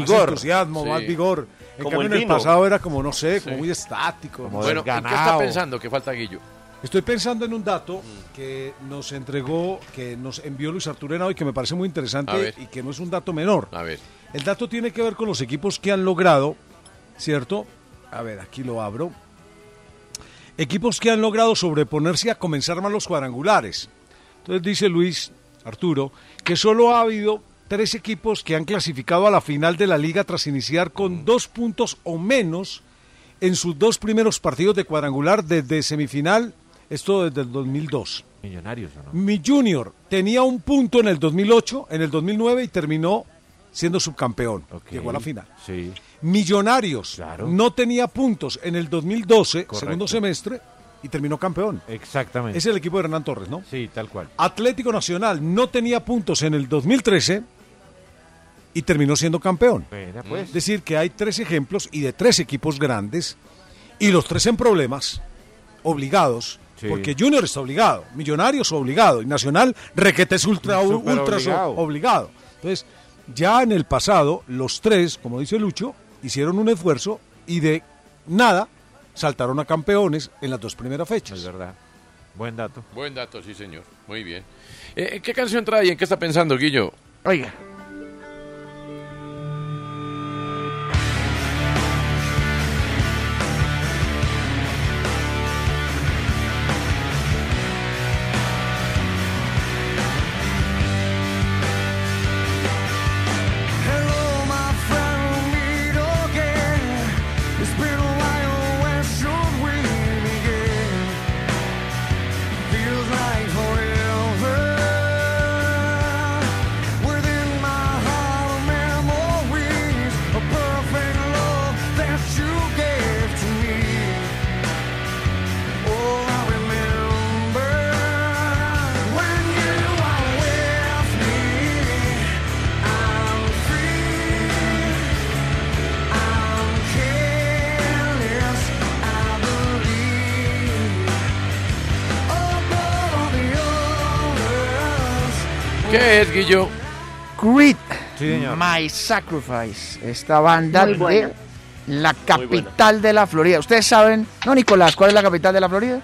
más Vigor. entusiasmo, Sí. más vigor. En Como cambio, el en el pasado era como, no sé, como muy estático. Como. Bueno, ¿en qué está pensando que falta Guillo? Estoy pensando en un dato que nos entregó, que nos envió Luis Arturo Henao y que me parece muy interesante y que no es un dato menor. A ver. El dato tiene que ver con los equipos que han logrado, ¿cierto? A ver, aquí lo abro. Equipos que han logrado sobreponerse a comenzar mal los cuadrangulares. Entonces dice Luis Arturo que solo ha habido tres equipos que han clasificado a la final de la liga tras iniciar con dos puntos o menos en sus dos primeros partidos de cuadrangular desde semifinal, esto desde el 2002. Millonarios, ¿o no? Mi Junior tenía un punto en el 2008, en el 2009 y terminó siendo subcampeón. Llegó a la final. Sí. Millonarios Claro. no tenía puntos en el 2012, Correcto. segundo semestre, y terminó campeón. Exactamente. Es el equipo de Hernán Torres, ¿no? Sí, tal cual. Atlético Nacional no tenía puntos en el 2013 y terminó siendo campeón. Pues. Es decir, que hay tres ejemplos y de tres equipos grandes y los tres en problemas, obligados. Sí. Porque Junior está obligado, Millonarios obligado y Nacional requete es ultra, ultra obligado. Entonces, ya en el pasado, los tres, como dice Lucho, hicieron un esfuerzo y de nada saltaron a campeones en las dos primeras fechas. Es verdad. Buen dato. Buen dato, sí, señor. Muy bien. Eh, ¿Qué canción trae y en qué está pensando, Guillo? Oiga. Es, Guillo? Creed, Sí. My Sacrifice, esta banda de la capital de la Florida. ¿Ustedes saben? No, Nicolás, ¿cuál es la capital de la Florida?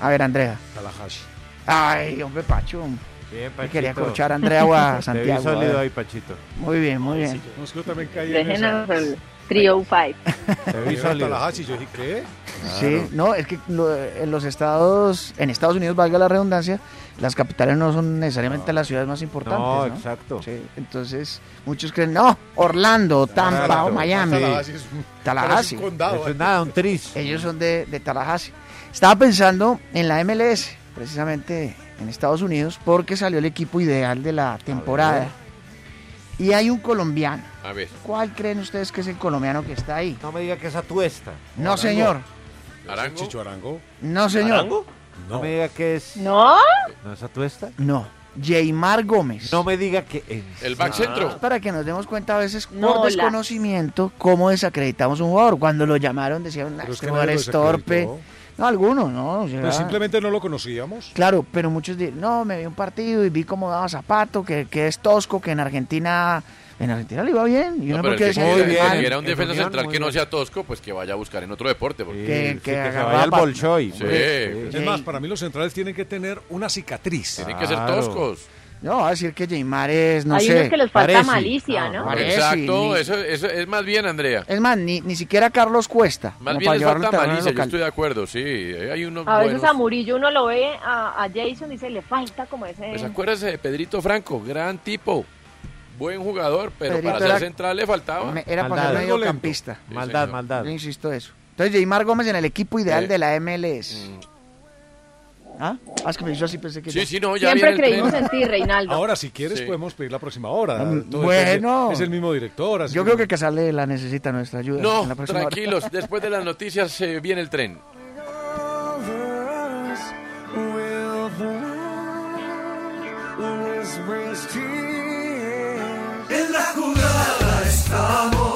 A ver, Andrea. Tallahassee. Ay, hombre, Pacho. Bien, Me quería corchar a Andrea o a Te vi Santiago. sólido a ahí. Pachito. Muy bien, muy bien. No, es que yo también caí en Dejen esa. al Trio 5. Te vi sólido. Tallahassee, yo dije, ¿qué? Sí, no, es que lo- en los estados, en Estados Unidos, valga la redundancia, las capitales no son necesariamente las ciudades más importantes. No, No, exacto. Sí, entonces muchos creen, no, Orlando, Tampa o Miami. Tallahassee es un, Tallahassee. un condado. Eso es nada, un tris. Ellos son de, de Tallahassee. Estaba pensando en la MLS, precisamente en Estados Unidos, porque salió el equipo ideal de la temporada. Y hay un colombiano. A ver. ¿Cuál creen ustedes que es el colombiano que está ahí? No me diga que es atuesta. No, señor. ¿Arango? Chicho Arango. No, señor. ¿Arango? No me diga que es. ¿No? ¿No es atuesta? No. Jaymar Gómez. No me diga que en El back centro. Para que nos demos cuenta a veces No, por la- desconocimiento cómo desacreditamos un jugador. Cuando lo llamaron decían, "Ah, Pero es este que jugador es torpe. desacreditó. No, algunos, no. o sea, Pues simplemente no lo conocíamos. Claro, pero muchos dicen, no, me vi un partido y vi cómo daba zapato, que, que es tosco, que en Argentina, en Argentina le iba bien. Y No, uno pero porque bien. quiera un En defensa Unión, central que no sea tosco, pues que vaya a buscar en otro deporte. porque- Que- Sí, que que se agarraba vaya al Bolshoi. Sí. Es más, para mí los centrales tienen que tener una cicatriz. tienen que ser toscos. No, va a decir que Jaymar es, no Hay sé. unos que les falta parece. malicia, ¿no? Parece, Exacto, ni- eso, eso es más bien, Andrea. Es más, ni, ni siquiera Carlos Cuesta. Más bien les falta malicia, yo estoy de acuerdo, sí. Hay unos A veces buenos. a Murillo uno lo ve a, a Jason y dice, le falta como ese... Pues acuérdese de Pedrito Franco, gran tipo, buen jugador, pero Pedrito para ser central le faltaba. Me- Era para ser mediocampista. Sí, Maldad, señor. maldad. Yo insisto eso. Entonces, Jaymar Gómez en el equipo ideal Eh. de la MLS. Mm. ¿Ah? Ah, es que yo así pensé que Sí, ya. sí, no, ya Siempre creímos en ti, Reinaldo. Ahora, si quieres, Sí. podemos pedir la próxima hora. Mm, Todo bueno. Es el mismo director. así Yo creo que Casale la necesita nuestra ayuda. en No, la próxima hora. tranquilos, después de las noticias se viene el tren. En la jugada estamos,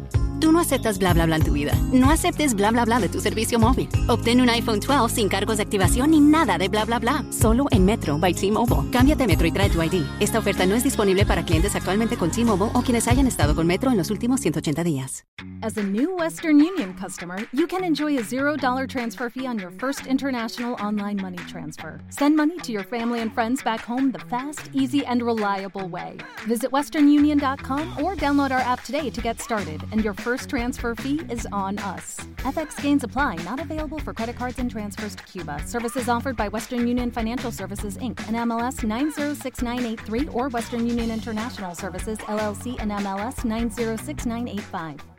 Tú no aceptas bla bla bla en tu vida. No aceptes bla bla bla de tu servicio móvil. Obtén un iPhone 12 sin cargos de activación ni nada de bla bla bla. Solo en Metro by T-Mobile. Cámbiate Metro y trae tu ID. Esta oferta no es disponible para clientes actualmente con T-Mobile o quienes hayan estado con Metro en los últimos 180 días. As a new Western Union customer, you can enjoy a $0 transfer fee on your first international online money transfer. Send money to your family and friends back home the fast, easy, and reliable way. Visit westernunion.com or download our app today to get started, and your first transfer fee is on us. FX gains apply, not available for credit cards and transfers to Cuba. Services offered by Western Union Financial Services Inc. and MLS 906983 or Western Union International Services LLC and MLS 906985.